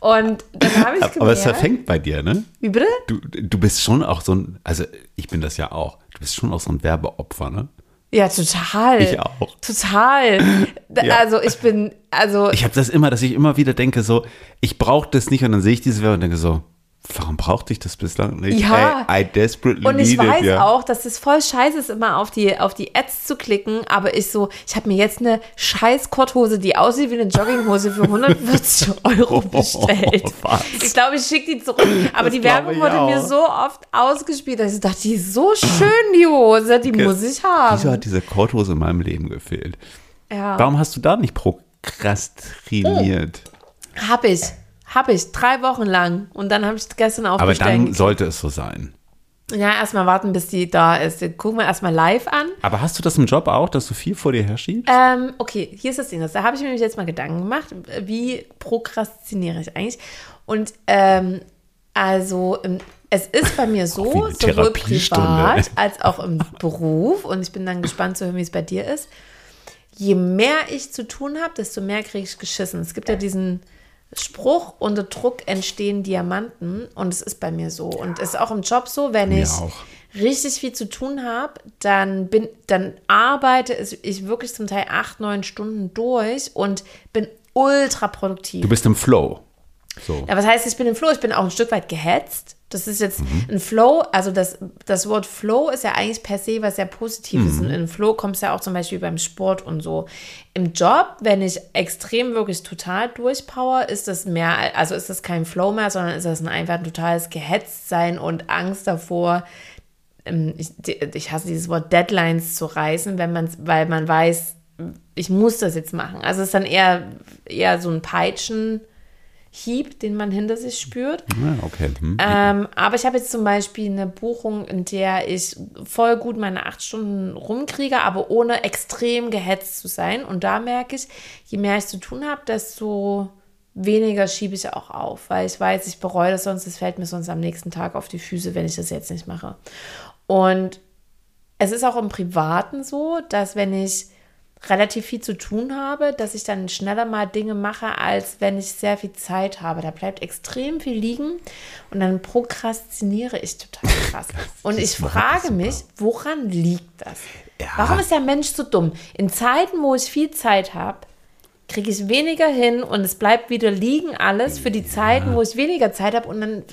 Und dann habe ich gemerkt, Aber es verfängt bei dir, ne? wie bitte? Du, du bist schon auch so ein, also ich bin das ja auch, du bist schon auch so ein Werbeopfer, ne? Ja, total. Ich auch. Total. Ja. Also ich bin, also Ich habe das immer, dass ich immer wieder denke, so, ich brauche das nicht und dann sehe ich diese Werbung und denke so, warum brauchte ich das bislang nicht? Ja. Ey, I desperately Und ich weiß it, ja. auch, dass es voll scheiße ist, immer auf die, auf die Ads zu klicken, aber ich so, ich habe mir jetzt eine scheiß Korthose, die aussieht wie eine Jogginghose für 140 Euro bestellt. was? Ich glaube, ich schicke die zurück. Aber Das die Werbung wurde mir auch. so oft ausgespielt, dass ich dachte, die ist so schön, die Hose, die muss ich Wieso haben. hat diese Korthose in meinem Leben gefehlt? Ja. Warum hast du da nicht prokrastiniert? Hab ich. Hab ich. Drei Wochen lang. Und dann habe ich gestern Aber aufgestellt. dann sollte es so sein. Ja, erstmal warten, bis die da ist. Gucken wir erstmal live an. Aber hast du das im Job auch, dass du viel vor dir herschiebst? Ähm, okay, hier ist das Ding. Da habe ich mir jetzt mal Gedanken gemacht, wie prokrastiniere ich eigentlich? Und ähm, also ähm, es ist bei mir so, sowohl privat als auch im Beruf, und ich bin dann gespannt zu hören, wie es bei dir ist. Je mehr ich zu tun habe, desto mehr kriege ich geschissen. Es gibt ja diesen Spruch, unter Druck entstehen Diamanten und es ist bei mir so. Und es ist auch im Job so, wenn Mir ich auch. richtig viel zu tun habe, dann bin, dann arbeite ich wirklich zum Teil acht, neun Stunden durch und bin ultra produktiv. Du bist im Flow. So. Ja, was heißt, ich bin im Flow? Ich bin auch ein Stück weit gehetzt. Das ist jetzt ein Flow, also das, das Wort Flow ist ja eigentlich per se was sehr Positives. Und in Flow kommt es ja auch zum Beispiel beim Sport und so. Im Job, wenn ich extrem wirklich total durchpower, ist das mehr, also ist das kein Flow mehr, sondern ist das ein einfach ein totales Gehetztsein und Angst davor, ähm, ich, ich hasse dieses Wort Deadlines zu reißen, wenn man, weil man weiß, ich muss das jetzt machen. Also es ist dann eher, eher so ein Peitschen. Hieb, den man hinter sich spürt. Ja, okay. Hm. Ähm, aber ich habe jetzt zum Beispiel eine Buchung, in der ich voll gut meine acht Stunden rumkriege, aber ohne extrem gehetzt zu sein. Und da merke ich, je mehr ich zu tun habe, desto weniger schiebe ich auch auf, weil ich weiß, ich bereue das sonst, es fällt mir sonst am nächsten Tag auf die Füße, wenn ich das jetzt nicht mache. Und es ist auch im Privaten so, dass wenn ich relativ viel zu tun habe, dass ich dann schneller mal Dinge mache, als wenn ich sehr viel Zeit habe. Da bleibt extrem viel liegen und dann prokrastiniere ich total krass. Und ich frage mich, woran liegt das? Ja. Warum ist der Mensch so dumm? In Zeiten, wo ich viel Zeit habe, kriege ich weniger hin und es bleibt wieder liegen alles für die Zeiten, wo ich weniger Zeit habe und dann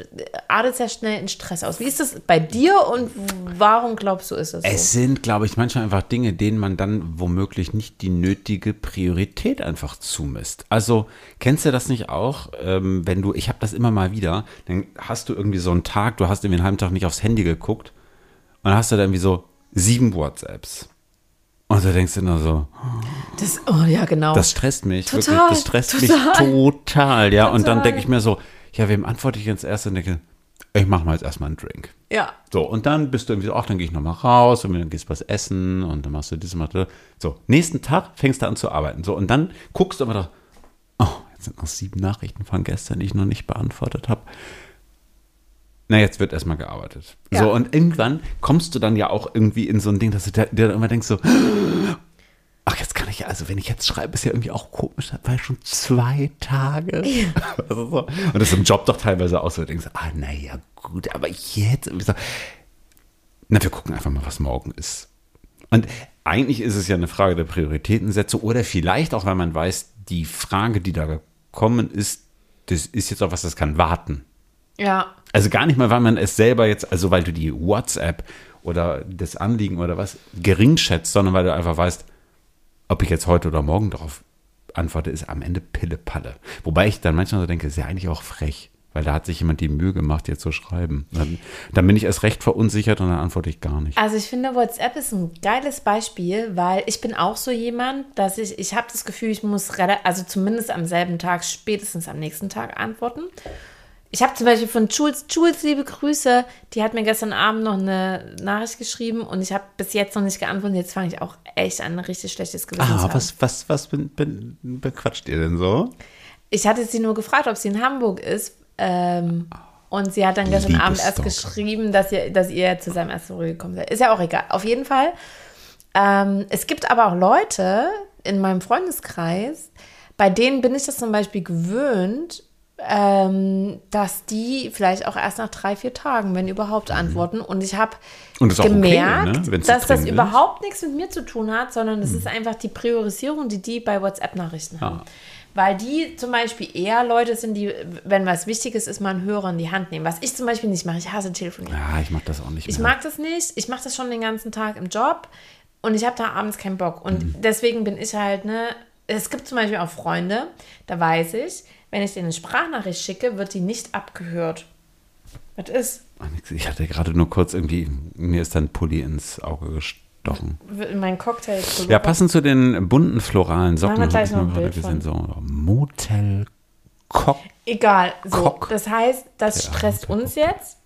artet es ja schnell in Stress aus. Wie ist das bei dir und warum glaubst du, ist das so? Es sind, glaube ich, manchmal einfach Dinge, denen man dann womöglich nicht die nötige Priorität einfach zumisst. Also, kennst du das nicht auch, ähm, wenn du, ich habe das immer mal wieder, dann hast du irgendwie so einen Tag, du hast irgendwie einen halben Tag nicht aufs Handy geguckt und dann hast du da irgendwie so sieben WhatsApps. Und da denkst du nur so, Das, oh ja, genau. das stresst mich, Total, wirklich, das stresst total. mich total, ja. Und dann Total. denke ich mir so, ja, wem antworte ich jetzt erst und denke, ich mache mal jetzt erstmal einen Drink. ja. So, und dann bist du irgendwie so, ach, dann gehe ich nochmal raus und dann gehst du was essen und dann machst du das, machst du. So, nächsten Tag fängst du an zu arbeiten. So, und dann guckst du aber doch, oh, jetzt sind noch sieben Nachrichten von gestern, die ich noch nicht beantwortet habe. Na, jetzt wird erstmal gearbeitet. Ja. So, und irgendwann kommst du dann ja auch irgendwie in so ein Ding, dass du dir dann immer denkst so, ach, jetzt kann ich ja, also wenn ich jetzt schreibe, ist ja irgendwie auch komisch, das war ja schon zwei Tage. Also so. Und das ist im Job doch teilweise auch so, du denkst, ah, naja, gut, aber jetzt, so, na, wir gucken einfach mal, was morgen ist. Und eigentlich ist es ja eine Frage der Prioritätensetzung oder vielleicht auch, weil man weiß, die Frage, die da gekommen ist, das ist jetzt auch was, das kann warten. Ja. Also gar nicht mal, weil man es selber jetzt, also weil du die WhatsApp oder das Anliegen oder was gering schätzt, sondern weil du einfach weißt, ob ich jetzt heute oder morgen darauf antworte, ist am Ende Pille-Palle. Wobei ich dann manchmal so denke, ist ja eigentlich auch frech, weil da hat sich jemand die Mühe gemacht, jetzt zu schreiben. Dann, dann bin ich erst recht verunsichert und dann antworte ich gar nicht. Also ich finde, WhatsApp ist ein geiles Beispiel, weil ich bin auch so jemand, dass ich, ich habe das Gefühl, ich muss, also zumindest am selben Tag, spätestens am nächsten Tag antworten. Ich habe zum Beispiel von Jules, Jules, liebe Grüße, die hat mir gestern Abend noch eine Nachricht geschrieben und ich habe bis jetzt noch nicht geantwortet. Jetzt fange ich auch echt an, ein richtig schlechtes Gewissen zu Ah, haben. was, was, was bin, bin, bequatscht ihr denn so? Ich hatte sie nur gefragt, ob sie in Hamburg ist. Ähm, und sie hat dann gestern Liebe Abend erst Stalker. geschrieben, dass ihr, dass ihr zu seinem ersten Rüge gekommen seid. Ist ja auch egal. Auf jeden Fall. Ähm, es gibt aber auch Leute in meinem Freundeskreis, bei denen bin ich das zum Beispiel gewöhnt, ähm, dass die vielleicht auch erst nach drei, vier Tagen, wenn überhaupt, antworten. Und ich habe Mhm. Auch okay, gemerkt, ne, dass das ist. Mhm. überhaupt nichts mit mir zu tun hat, sondern es ist einfach die Priorisierung, die die bei WhatsApp-Nachrichten haben. Ja. Weil die zum Beispiel eher Leute sind, die, wenn was Wichtiges ist, mal einen Hörer in die Hand nehmen. Was ich zum Beispiel nicht mache. Ich hasse Telefonieren. Ja, ich mach das auch nicht Ich mehr. mag das nicht. Ich mache das schon den ganzen Tag im Job und ich habe da abends keinen Bock. Und Mhm. deswegen bin ich halt, ne, es gibt zum Beispiel auch Freunde, da weiß ich, wenn ich denen eine Sprachnachricht schicke, wird die nicht abgehört. Was ist? Ich hatte gerade nur kurz irgendwie, mir ist dann Pulli ins Auge gestochen. Mein Cocktail. Ja, passend zu den bunten floralen Socken Machen wir gleich ich noch ein Bild gesehen. So Motel Cock. Egal. So, Cock. das heißt, das stresst uns jetzt.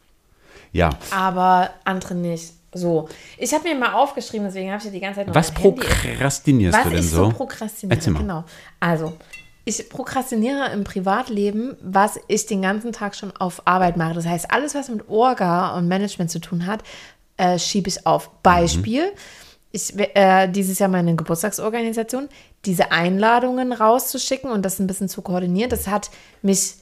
Ja. aber andere nicht. So, ich habe mir mal aufgeschrieben, deswegen habe ich ja die ganze Zeit noch Was mein Handy- prokrastinierst Was du denn ich so? so prokrastiniere, Erzähl mal. genau. Also, ich prokrastiniere im Privatleben, was ich den ganzen Tag schon auf Arbeit mache. Das heißt, alles, was mit Orga und Management zu tun hat, äh, schiebe ich auf. Mhm. Beispiel, ich, äh, dieses Jahr meine Geburtstagsorganisation, diese Einladungen rauszuschicken und das ein bisschen zu koordinieren, das hat mich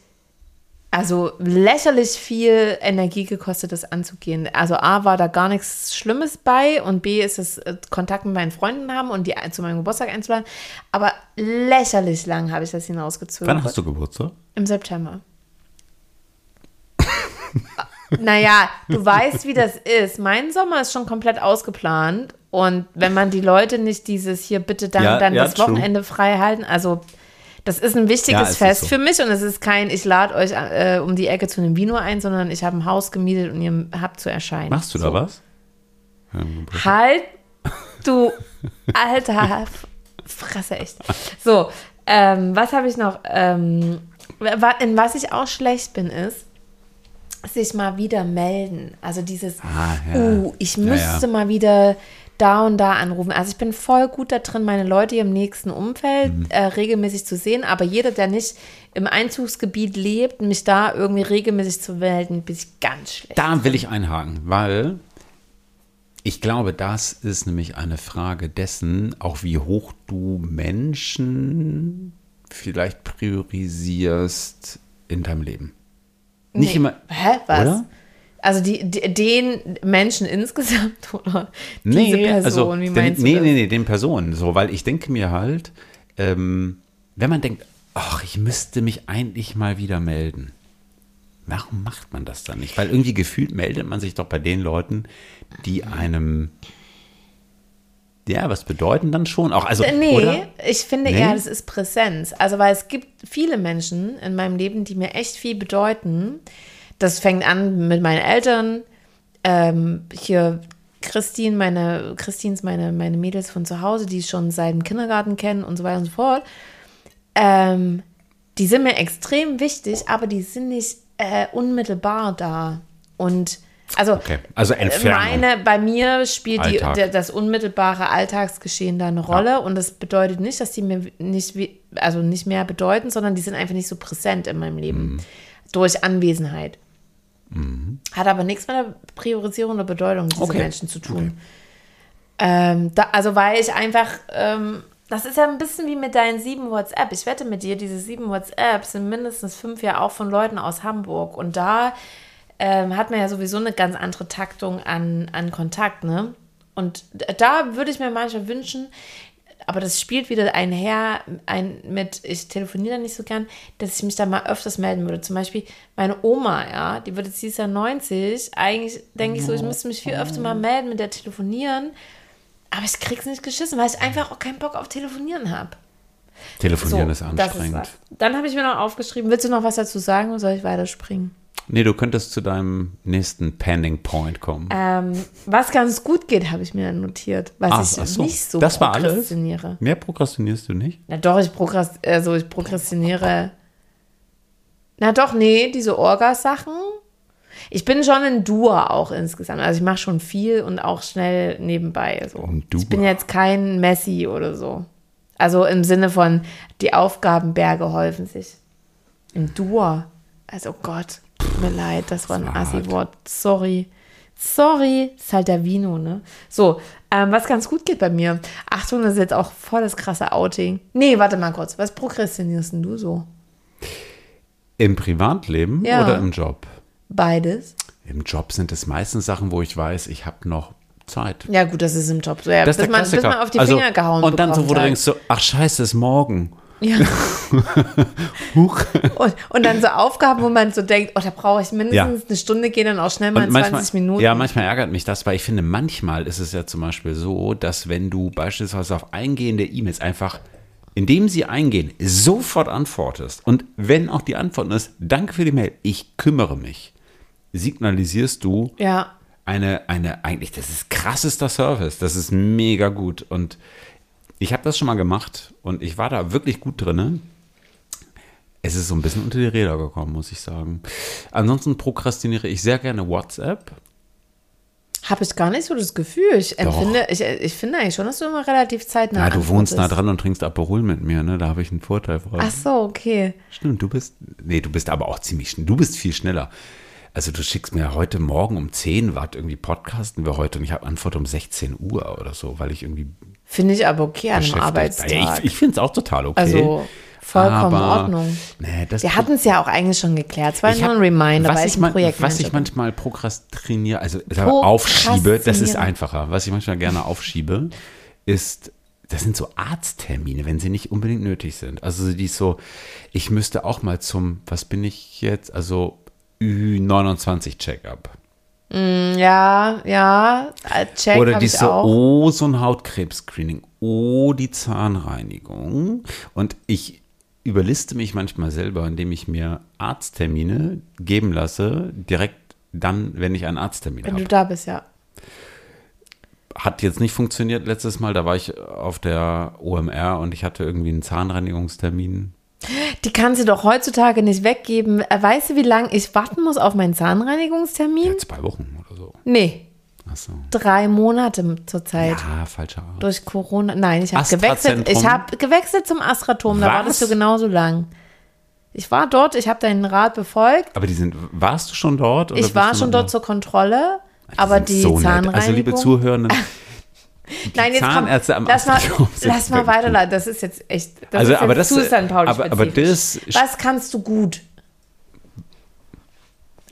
also lächerlich viel Energie gekostet, das anzugehen. Also A war da gar nichts Schlimmes bei und B ist es äh, Kontakt mit meinen Freunden haben und die ein- zu meinem Geburtstag einzuladen. Aber lächerlich lang habe ich das hinausgezogen. Wann hast du Geburtstag? Im September. naja, du weißt, wie das ist. Mein Sommer ist schon komplett ausgeplant. Und wenn man die Leute nicht dieses hier bitte dann, Ja, dann ja, das true. Wochenende frei halten, also das ist ein Ja, wichtiges es ist Fest so. für mich und es ist kein, ich lade euch äh, um die Ecke zu einem Vino ein, sondern ich habe ein Haus gemietet und ihr habt zu erscheinen. Machst du so. da was? Halt, du alter Fresse, echt. So, ähm, was habe ich noch? Ähm, in was ich auch schlecht bin, ist, sich mal wieder melden. Also dieses, Ah, ja. uh, ich Ja, müsste ja. mal wieder da und da anrufen. Also ich bin voll gut da drin, meine Leute im nächsten Umfeld Mhm. äh, regelmäßig zu sehen, aber jeder, der nicht im Einzugsgebiet lebt, mich da irgendwie regelmäßig zu melden, bin ich ganz schlecht. Da will ich einhaken, weil Ich glaube, das ist nämlich eine Frage dessen, auch wie hoch du Menschen vielleicht priorisierst in deinem Leben. Nicht Nee. immer. Hä? Was? Oder? Also die, die, den Menschen insgesamt oder diese Person, also, wie den, meinst nee, du das? nee, nee, den Personen. So, weil ich denke mir halt, ähm, wenn man denkt, ach, ich müsste mich eigentlich mal wieder melden. Warum macht man das dann nicht? Weil irgendwie gefühlt meldet man sich doch bei den Leuten, die einem ja, was bedeuten dann schon auch. Also, Nee, oder? ich finde Nee? eher, das ist Präsenz. Also, weil es gibt viele Menschen in meinem Leben, die mir echt viel bedeuten. Das fängt an mit meinen Eltern. Ähm, hier Christine, meine, Christines, meine, meine Mädels von zu Hause, die ich schon seit dem Kindergarten kennen und so weiter und so fort. Ähm, die sind mir extrem wichtig, aber die sind nicht äh, unmittelbar da. Und also, Okay, also Entfernung. meine, bei mir spielt die, der, das unmittelbare Alltagsgeschehen da eine Rolle und das bedeutet nicht, dass die mir nicht, also nicht mehr bedeuten, sondern die sind einfach nicht so präsent in meinem Leben Mhm. durch Anwesenheit. Hat aber nichts mit der Priorisierung oder Bedeutung dieser Okay. Menschen zu tun. Ähm, da, also weil ich einfach, ähm, das ist ja ein bisschen wie mit deinen sieben WhatsApp. Ich wette mit dir, diese sieben WhatsApp sind mindestens fünf ja auch von Leuten aus Hamburg. Und da ähm, hat man ja sowieso eine ganz andere Taktung an, an Kontakt, ne? Und da würde ich mir manchmal wünschen, aber das spielt wieder einher ein, mit, ich telefoniere da nicht so gern, dass ich mich da mal öfters melden würde. Zum Beispiel meine Oma, ja, die wird jetzt dieses Jahr 90. Eigentlich denke ich so, ich müsste mich viel öfter mal melden, mit der telefonieren. Aber ich krieg's nicht geschissen, weil ich einfach auch keinen Bock auf Telefonieren habe. Telefonieren ist das anstrengend. was. Dann habe ich mir noch aufgeschrieben, willst du noch was dazu sagen oder soll ich weiterspringen? Nee, du könntest zu deinem nächsten Pending Point kommen. Ähm, was ganz gut geht, habe ich mir notiert, was Ach, ich ach so. nicht so Das war alles? prokrastiniere. Mehr prokrastinierst du nicht? Na doch, ich, prokrast also ich prokrastiniere. Na doch, nee, diese Orga-Sachen. Ich bin schon ein Doer auch insgesamt. Also ich mache schon viel und auch schnell nebenbei. So. Ich bin jetzt kein Messi oder so. Also im Sinne von, die Aufgabenberge häufen sich. Ein Doer. Also Gott, tut mir leid, das war ein. Assi-Wort. Sorry. Sorry, ist halt der Vino, ne? So, ähm, was ganz gut geht bei mir. Achtung, das ist jetzt auch voll das krasse Outing. Nee, warte mal kurz. Was prokrastinierst denn du so? Im Privatleben Ja. oder im Job? Beides? Im Job sind es meistens Sachen, wo ich weiß, ich habe noch Zeit. Ja, gut, das ist im Job so. Ja, Das ist bis, der man, bis man auf die also, Finger gehauen Und dann so, wo du halt. denkst, so, ach scheiße, ist morgen. Ja. Huch. Und, und dann so Aufgaben, wo man so denkt, oh, da brauche ich mindestens Ja. eine Stunde, gehen dann auch schnell mal Und 20 Minuten. Ja, manchmal ärgert mich das, weil ich finde, manchmal ist es ja zum Beispiel so, dass wenn du beispielsweise auf eingehende E-Mails einfach, indem sie eingehen, sofort antwortest und wenn auch die Antwort ist, danke für die Mail, ich kümmere mich, signalisierst du ja. eine, eine, eigentlich, das ist krassester Service, das ist mega gut und ich habe das schon mal gemacht und ich war da wirklich gut drinne. Es ist so ein bisschen unter die Räder gekommen, muss ich sagen. Ansonsten prokrastiniere ich sehr gerne WhatsApp. Habe ich gar nicht so das Gefühl. Ich empfinde, ich, ich finde eigentlich schon, dass du immer relativ zeitnah Ja, du wohnst nah dran und trinkst Aperol mit mir, ne? Da habe ich einen Vorteil von. Ach so, okay. Stimmt, du bist, nee, du bist aber auch ziemlich schnell, du bist viel schneller. Also du schickst mir heute Morgen um 10 Watt irgendwie podcasten wir heute und ich habe Antwort um 16 Uhr oder so, weil ich irgendwie Finde ich aber okay an einem Arbeitstag. Ich ich finde es auch total okay. also vollkommen in Ordnung. Nee, das Wir hatten es ja auch eigentlich schon geklärt. Es war nur ein Reminder, was weil ich ein man- Projekt Was ich manchmal prokrastiniere, also aufschiebe, das ist einfacher. Was ich manchmal gerne aufschiebe, ist, das sind so Arzttermine, wenn sie nicht unbedingt nötig sind. Also die so, ich müsste auch mal zum, was bin ich jetzt, also Ü29 Check-up. Ja, ja, äh, check Oder hab die ich so, auch. oh, so ein Hautkrebs-Screening, oh, die Zahnreinigung. Und ich überliste mich manchmal selber, indem ich mir Arzttermine geben lasse, direkt dann, wenn ich einen Arzttermin Wenn habe. du da bist, ja. Hat jetzt nicht funktioniert letztes Mal, da war ich auf der OMR und ich hatte irgendwie einen Zahnreinigungstermin. Die kannst du doch heutzutage nicht weggeben. Äh, Weißt du, wie lange ich warten muss auf meinen Zahnreinigungstermin? Ja, zwei Wochen oder so. Nee, Achso. drei Monate zurzeit. Ja, falscher Arzt. Durch Corona. Nein, ich habe gewechselt. Ich habe gewechselt zum Astratom. Da Was? wartest du genauso lang. Ich war dort, ich habe deinen Rat befolgt. Aber die sind, warst du schon dort? Ich war schon dort zur Kontrolle. Aber sind die so nett. Zahnreinigung. Also liebe Zuhörenden, Nein, jetzt komm, Zahnärzte am lass mal, lass mal weiterleiten. Das ist jetzt echt, das Also, ist aber das-. Pauli aber- aber das- Was kannst du gut?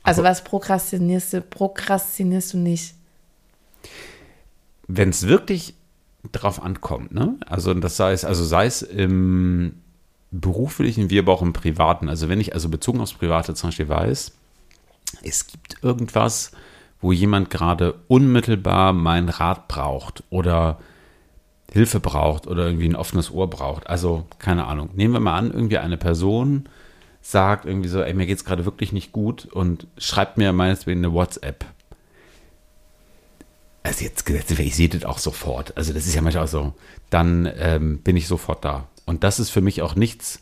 Also was prokrastinierst du, prokrastinierst du nicht? wenn es wirklich drauf ankommt, ne? Also das sei es, also sei es im beruflichen wie aber auch im privaten. Also wenn ich also bezogen aufs Private zum Beispiel weiß, es gibt irgendwas, wo jemand gerade unmittelbar meinen Rat braucht oder Hilfe braucht oder irgendwie ein offenes Ohr braucht. Also keine Ahnung. Nehmen wir mal an, irgendwie eine Person sagt irgendwie so, ey, mir geht's gerade wirklich nicht gut und schreibt mir meinetwegen eine WhatsApp. Also jetzt, jetzt ich sehe das auch sofort. Also das ist ja manchmal auch so. Dann ähm, bin ich sofort da. Und das ist für mich auch nichts,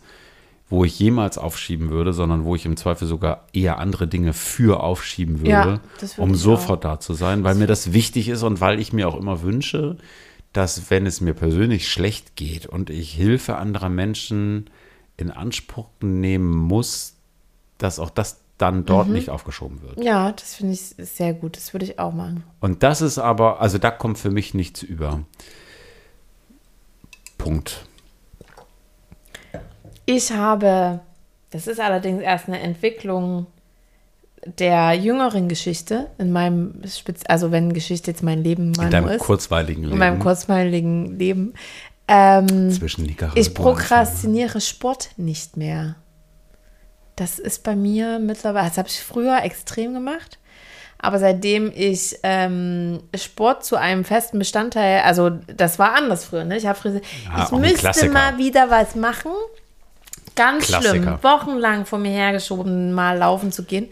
wo ich jemals aufschieben würde, sondern wo ich im Zweifel sogar eher andere Dinge für aufschieben würde, Ja, das würde um sofort da zu sein, weil mir das wichtig ist und weil ich mir auch immer wünsche, dass wenn es mir persönlich schlecht geht und ich Hilfe anderer Menschen in Anspruch nehmen muss, dass auch das dann Mhm. dort nicht aufgeschoben wird. Ja, das finde ich sehr gut. Das würde ich auch machen. Und das ist aber, also da kommt für mich nichts über. Punkt. Ich habe, das ist allerdings erst eine Entwicklung der jüngeren Geschichte in meinem, Spez also wenn Geschichte jetzt mein Leben mal In deinem kurzweiligen Leben. in meinem kurzweiligen Leben. Ähm, zwischen ich prokrastiniere Sport nicht mehr. Das ist bei mir mittlerweile, das habe ich früher extrem gemacht. Aber seitdem ich ähm, Sport zu einem festen Bestandteil, also das war anders früher, ne? Ich habe früher, Ja, ich auch ein müsste mal wieder was machen. Ganz schlimm, Klassiker. wochenlang vor mir hergeschoben, mal laufen zu gehen.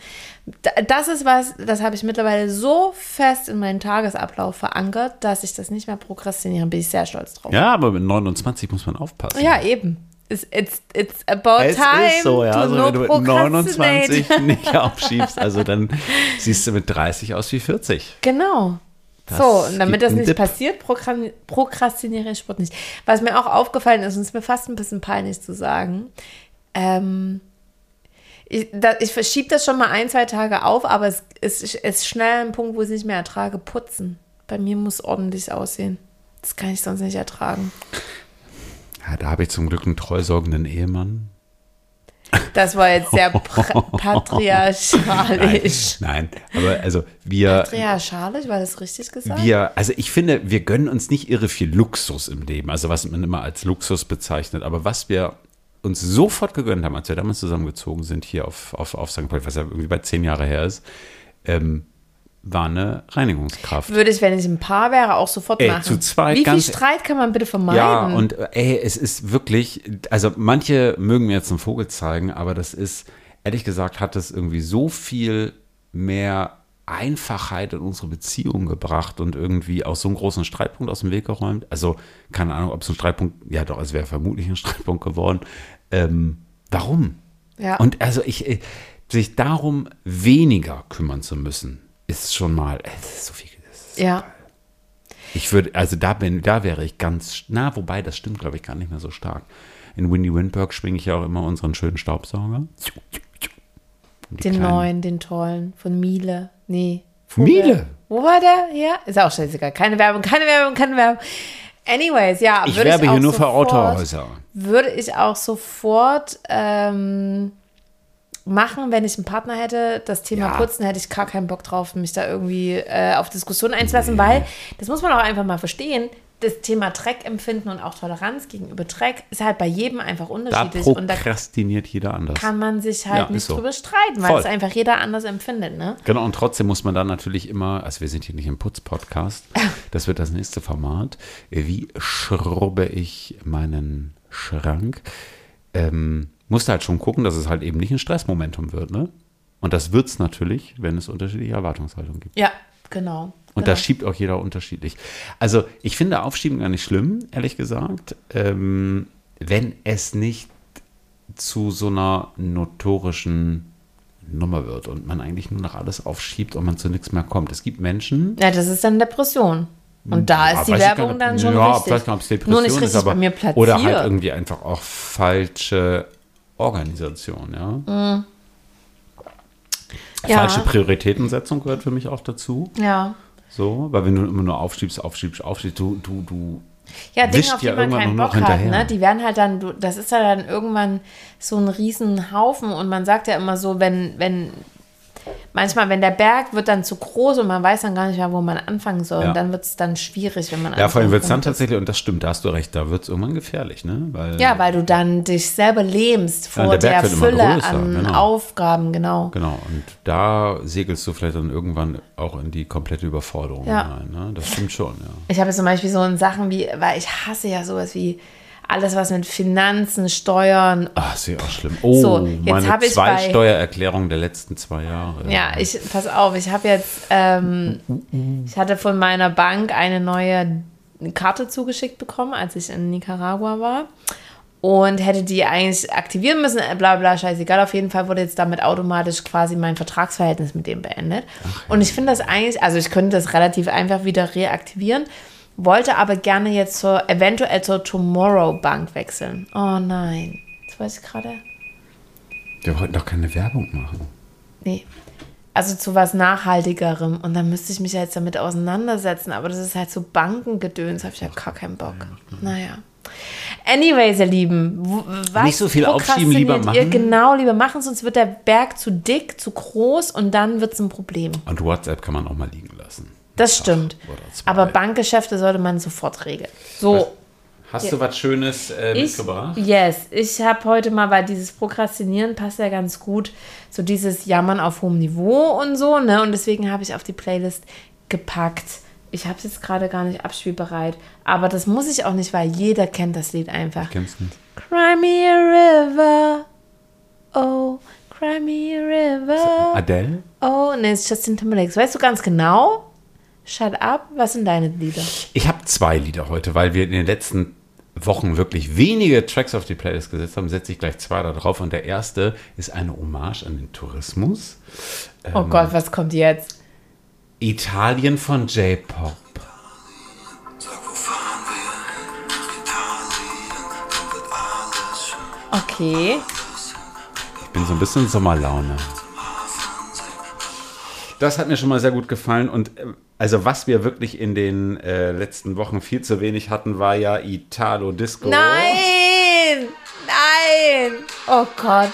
Da- Das ist was, das habe ich mittlerweile so fest in meinen Tagesablauf verankert, dass ich das nicht mehr prokrastiniere. Bin ich sehr stolz drauf. Ja, aber mit 29 muss man aufpassen. Ja, eben. It's, it's, it's about Es time ist so, ja. Also no wenn du mit procrastinate. 29 nicht aufschiebst, also dann siehst du mit 30 aus wie 40. Genau. Das so, und damit das nicht Dip. passiert, prokra- prokrastiniere ich Sport nicht. Was mir auch aufgefallen ist, und es ist mir fast ein bisschen peinlich zu sagen, ähm, ich, da, ich verschiebe das schon mal ein, zwei Tage auf, aber es ist, ist schnell ein Punkt, wo ich es nicht mehr ertrage, putzen. Bei mir muss ordentlich aussehen. Das kann ich sonst nicht ertragen. Ja, da habe ich zum Glück einen treusorgenden Ehemann. Das war jetzt sehr patriarchalisch. Nein, aber also wir, Patriarchalisch, war das richtig gesagt? wir, also ich finde, wir gönnen uns nicht irre viel Luxus im Leben, also was man immer als Luxus bezeichnet, aber was wir uns sofort gegönnt haben, als wir damals zusammengezogen sind hier auf, auf, auf St. Pauli, was ja irgendwie bei zehn Jahre her ist, ähm, war eine Reinigungskraft. Würde ich, wenn ich ein Paar wäre, auch sofort Ey, machen. zu zweit Wie viel Streit kann man bitte vermeiden? Ja, und ey, es ist wirklich, also manche mögen mir jetzt einen Vogel zeigen, aber das ist, ehrlich gesagt, hat es irgendwie so viel mehr Einfachheit in unsere Beziehung gebracht und irgendwie auch so einen großen Streitpunkt aus dem Weg geräumt. Also, keine Ahnung, ob es ein Streitpunkt, ja doch, es wäre vermutlich ein Streitpunkt geworden. Ähm, warum? Ja. Und also ich, äh, sich darum weniger kümmern zu müssen, ist schon mal, das ist so viel. Ist ja. ich würde, also da bin, da wäre ich ganz, na, wobei, das stimmt, glaube ich, gar nicht mehr so stark. In Windy Windberg schwinge ich ja auch immer unseren schönen Staubsauger. Den kleinen- neuen, den tollen, von Miele. Nee. Miele? Wo war der her? Ist auch scheißegal. Keine Werbung, keine Werbung, keine Werbung. Anyways, ja. Ich werbe auch hier nur für sofort- Autohäuser. Würde ich auch sofort ähm, machen, wenn ich einen Partner hätte. Das Thema Ja. Putzen hätte ich gar keinen Bock drauf, mich da irgendwie äh, auf Diskussionen einzulassen, weil, das muss man auch einfach mal verstehen, das Thema Dreckempfinden und auch Toleranz gegenüber Dreck ist halt bei jedem einfach Da unterschiedlich. und da prokrastiniert jeder anders. kann man sich halt Ja, nicht so. drüber streiten, weil Voll. es einfach jeder anders empfindet, ne? Genau, und trotzdem muss man dann natürlich immer, also wir sind hier nicht im Putz-Podcast, das wird das nächste Format. Wie schrubbe ich meinen Schrank? Ähm, musst halt schon gucken, dass es halt eben nicht ein Stressmomentum wird, ne? Und das wird es natürlich, wenn es unterschiedliche Erwartungshaltungen gibt. Ja, genau. Und genau. da schiebt auch jeder unterschiedlich. Also ich finde Aufschieben gar nicht schlimm, ehrlich gesagt, ähm, wenn es nicht zu so einer notorischen Nummer wird und man eigentlich nur noch alles aufschiebt und man zu nichts mehr kommt. Es gibt Menschen, Ja, das ist dann Depression. Und da Ja, ist die Werbung nicht, dann schon ja, richtig. vielleicht ob es Depression Nur nicht ist, richtig aber, bei mir platziert. Oder halt irgendwie einfach auch falsche Organisation, ja. Mhm. Ja. Falsche Prioritätensetzung gehört für mich auch dazu. Ja. So, weil wenn du immer nur aufschiebst, aufschiebst, aufschiebst, du, du, du Ja, Dinge, auf die ja man keinen Bock hat, ne? die werden halt dann, das ist ja dann irgendwann so ein riesen Haufen und man sagt ja immer so, wenn, wenn, manchmal, wenn der Berg wird dann zu groß und man weiß dann gar nicht mehr, wo man anfangen soll Ja. und dann wird es dann schwierig, wenn man Ja, vor allem wird es dann anfängt. tatsächlich, und das stimmt, da hast du recht, da wird es irgendwann gefährlich, ne? Weil, Ja, weil du dann dich selber lähmst vor der Berg der, immer Fülle größer, an genau. Aufgaben, genau. Genau, und da segelst du vielleicht dann irgendwann auch in die komplette Überforderung Ja. hinein. Ne? Das stimmt schon, ja. Ich habe zum Beispiel so in Sachen wie, weil ich hasse ja sowas wie alles, was mit Finanzen, Steuern, Ach, ist ja auch schlimm. Oh, So, jetzt meine ich zwei Steuererklärungen der letzten zwei Jahre. Ja, ich, pass auf, ich habe jetzt, ähm, ich hatte von meiner Bank eine neue Karte zugeschickt bekommen, als ich in Nicaragua war. Und hätte die eigentlich aktivieren müssen, äh, bla bla, scheißegal. Auf jeden Fall wurde jetzt damit automatisch quasi mein Vertragsverhältnis mit dem beendet. Und ich finde das eigentlich, also ich könnte das relativ einfach wieder reaktivieren, wollte aber gerne jetzt zur, eventuell zur Tomorrow Bank wechseln. Oh nein, das weiß ich gerade. Wir wollten doch keine Werbung machen. Nee. Also zu was Nachhaltigerem. Und dann müsste ich mich ja jetzt damit auseinandersetzen. Aber das ist halt so Bankengedöns, habe ich ja gar keinen Bock. Naja. Anyways, ihr Lieben, was Nicht so viel aufschieben, lieber prokrastiniert Ihr machen. genau, lieber machen, sonst wird der Berg zu dick, zu groß und dann wird es ein Problem. Und WhatsApp kann man auch mal liegen lassen. Das stimmt. Aber Bankgeschäfte sollte man sofort regeln. So, Hast du was Schönes äh, ich, mitgebracht? yes, ich habe heute mal, weil dieses Prokrastinieren passt ja ganz gut, so dieses Jammern auf hohem Niveau und so, ne? Und deswegen habe ich auf die Playlist gepackt. Ich habe es jetzt gerade gar nicht abspielbereit, aber das muss ich auch nicht, weil jeder kennt das Lied einfach. Kennst du nicht? Cry me a river, oh, cry me a river, Adele? oh, ne, ist Justin Timberlake. Weißt du ganz genau? Shut up, was sind deine Lieder? Ich habe zwei Lieder heute, weil wir in den letzten Wochen wirklich wenige Tracks auf die Playlist gesetzt haben, setze ich gleich zwei da drauf. Und der erste ist eine Hommage an den Tourismus. Oh Ähm. Gott, was kommt jetzt? Italien von J-Pop. Okay. Ich bin so ein bisschen Sommerlaune. Das hat mir schon mal sehr gut gefallen. Und äh, also was wir wirklich in den äh, letzten Wochen viel zu wenig hatten, war ja Italo Disco. Nein! Nein! Oh Gott.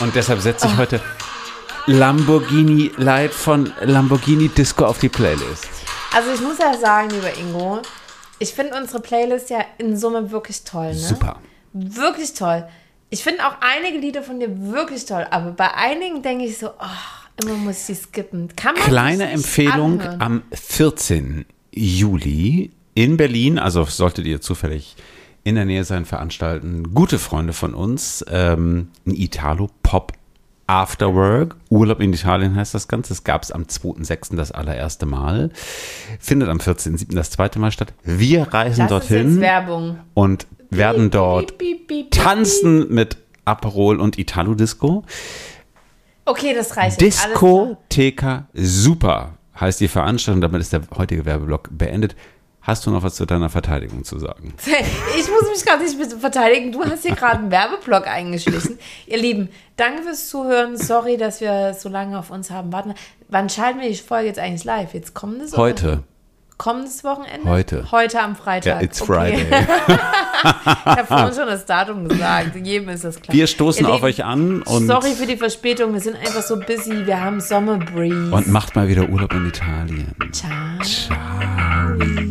Und deshalb setze ich heute Lamborghini Light von Lamborghini Disco auf die Playlist. Also ich muss ja sagen, lieber Ingo, ich finde unsere Playlist ja in Summe wirklich toll. Ne? Super. Wirklich toll. Ich finde auch einige Lieder von dir wirklich toll, aber bei einigen denke ich so, ach, immer muss die skippen. Kann man Kleine Empfehlung anhören. am 14. Juli in Berlin, also solltet ihr zufällig in der Nähe sein, veranstalten gute Freunde von uns ähm, ein Italo-Pop Afterwork. Urlaub in Italien heißt das Ganze. Das gab es am 2.6. das allererste Mal. Findet am 14.7. das zweite Mal statt. Wir reisen Das dorthin und werden dort piep, piep, piep. tanzen mit Aperol und Italo-Disco. Okay, das reicht. Diskotheka Super heißt die Veranstaltung. Damit ist der heutige Werbeblock beendet. Hast du noch was zu deiner Verteidigung zu sagen? Ich muss mich gerade nicht verteidigen. Du hast hier gerade einen Werbeblock eingeschlichen. Ihr Lieben, danke fürs Zuhören. Sorry, dass wir so lange auf uns haben warten. Wann schalten wir die Folge jetzt eigentlich live? Jetzt kommendes oder- Heute. Kommendes Wochenende? Heute. Heute am Freitag. Ja, it's Okay. Friday. Ich habe vorhin schon das Datum gesagt. Jedem ist das klar. Wir stoßen Ihr auf Lieben, euch an und, Sorry für die Verspätung. Wir sind einfach so busy. Wir haben Sommerbreeze. und macht mal wieder Urlaub in Italien. Ciao. Ciao.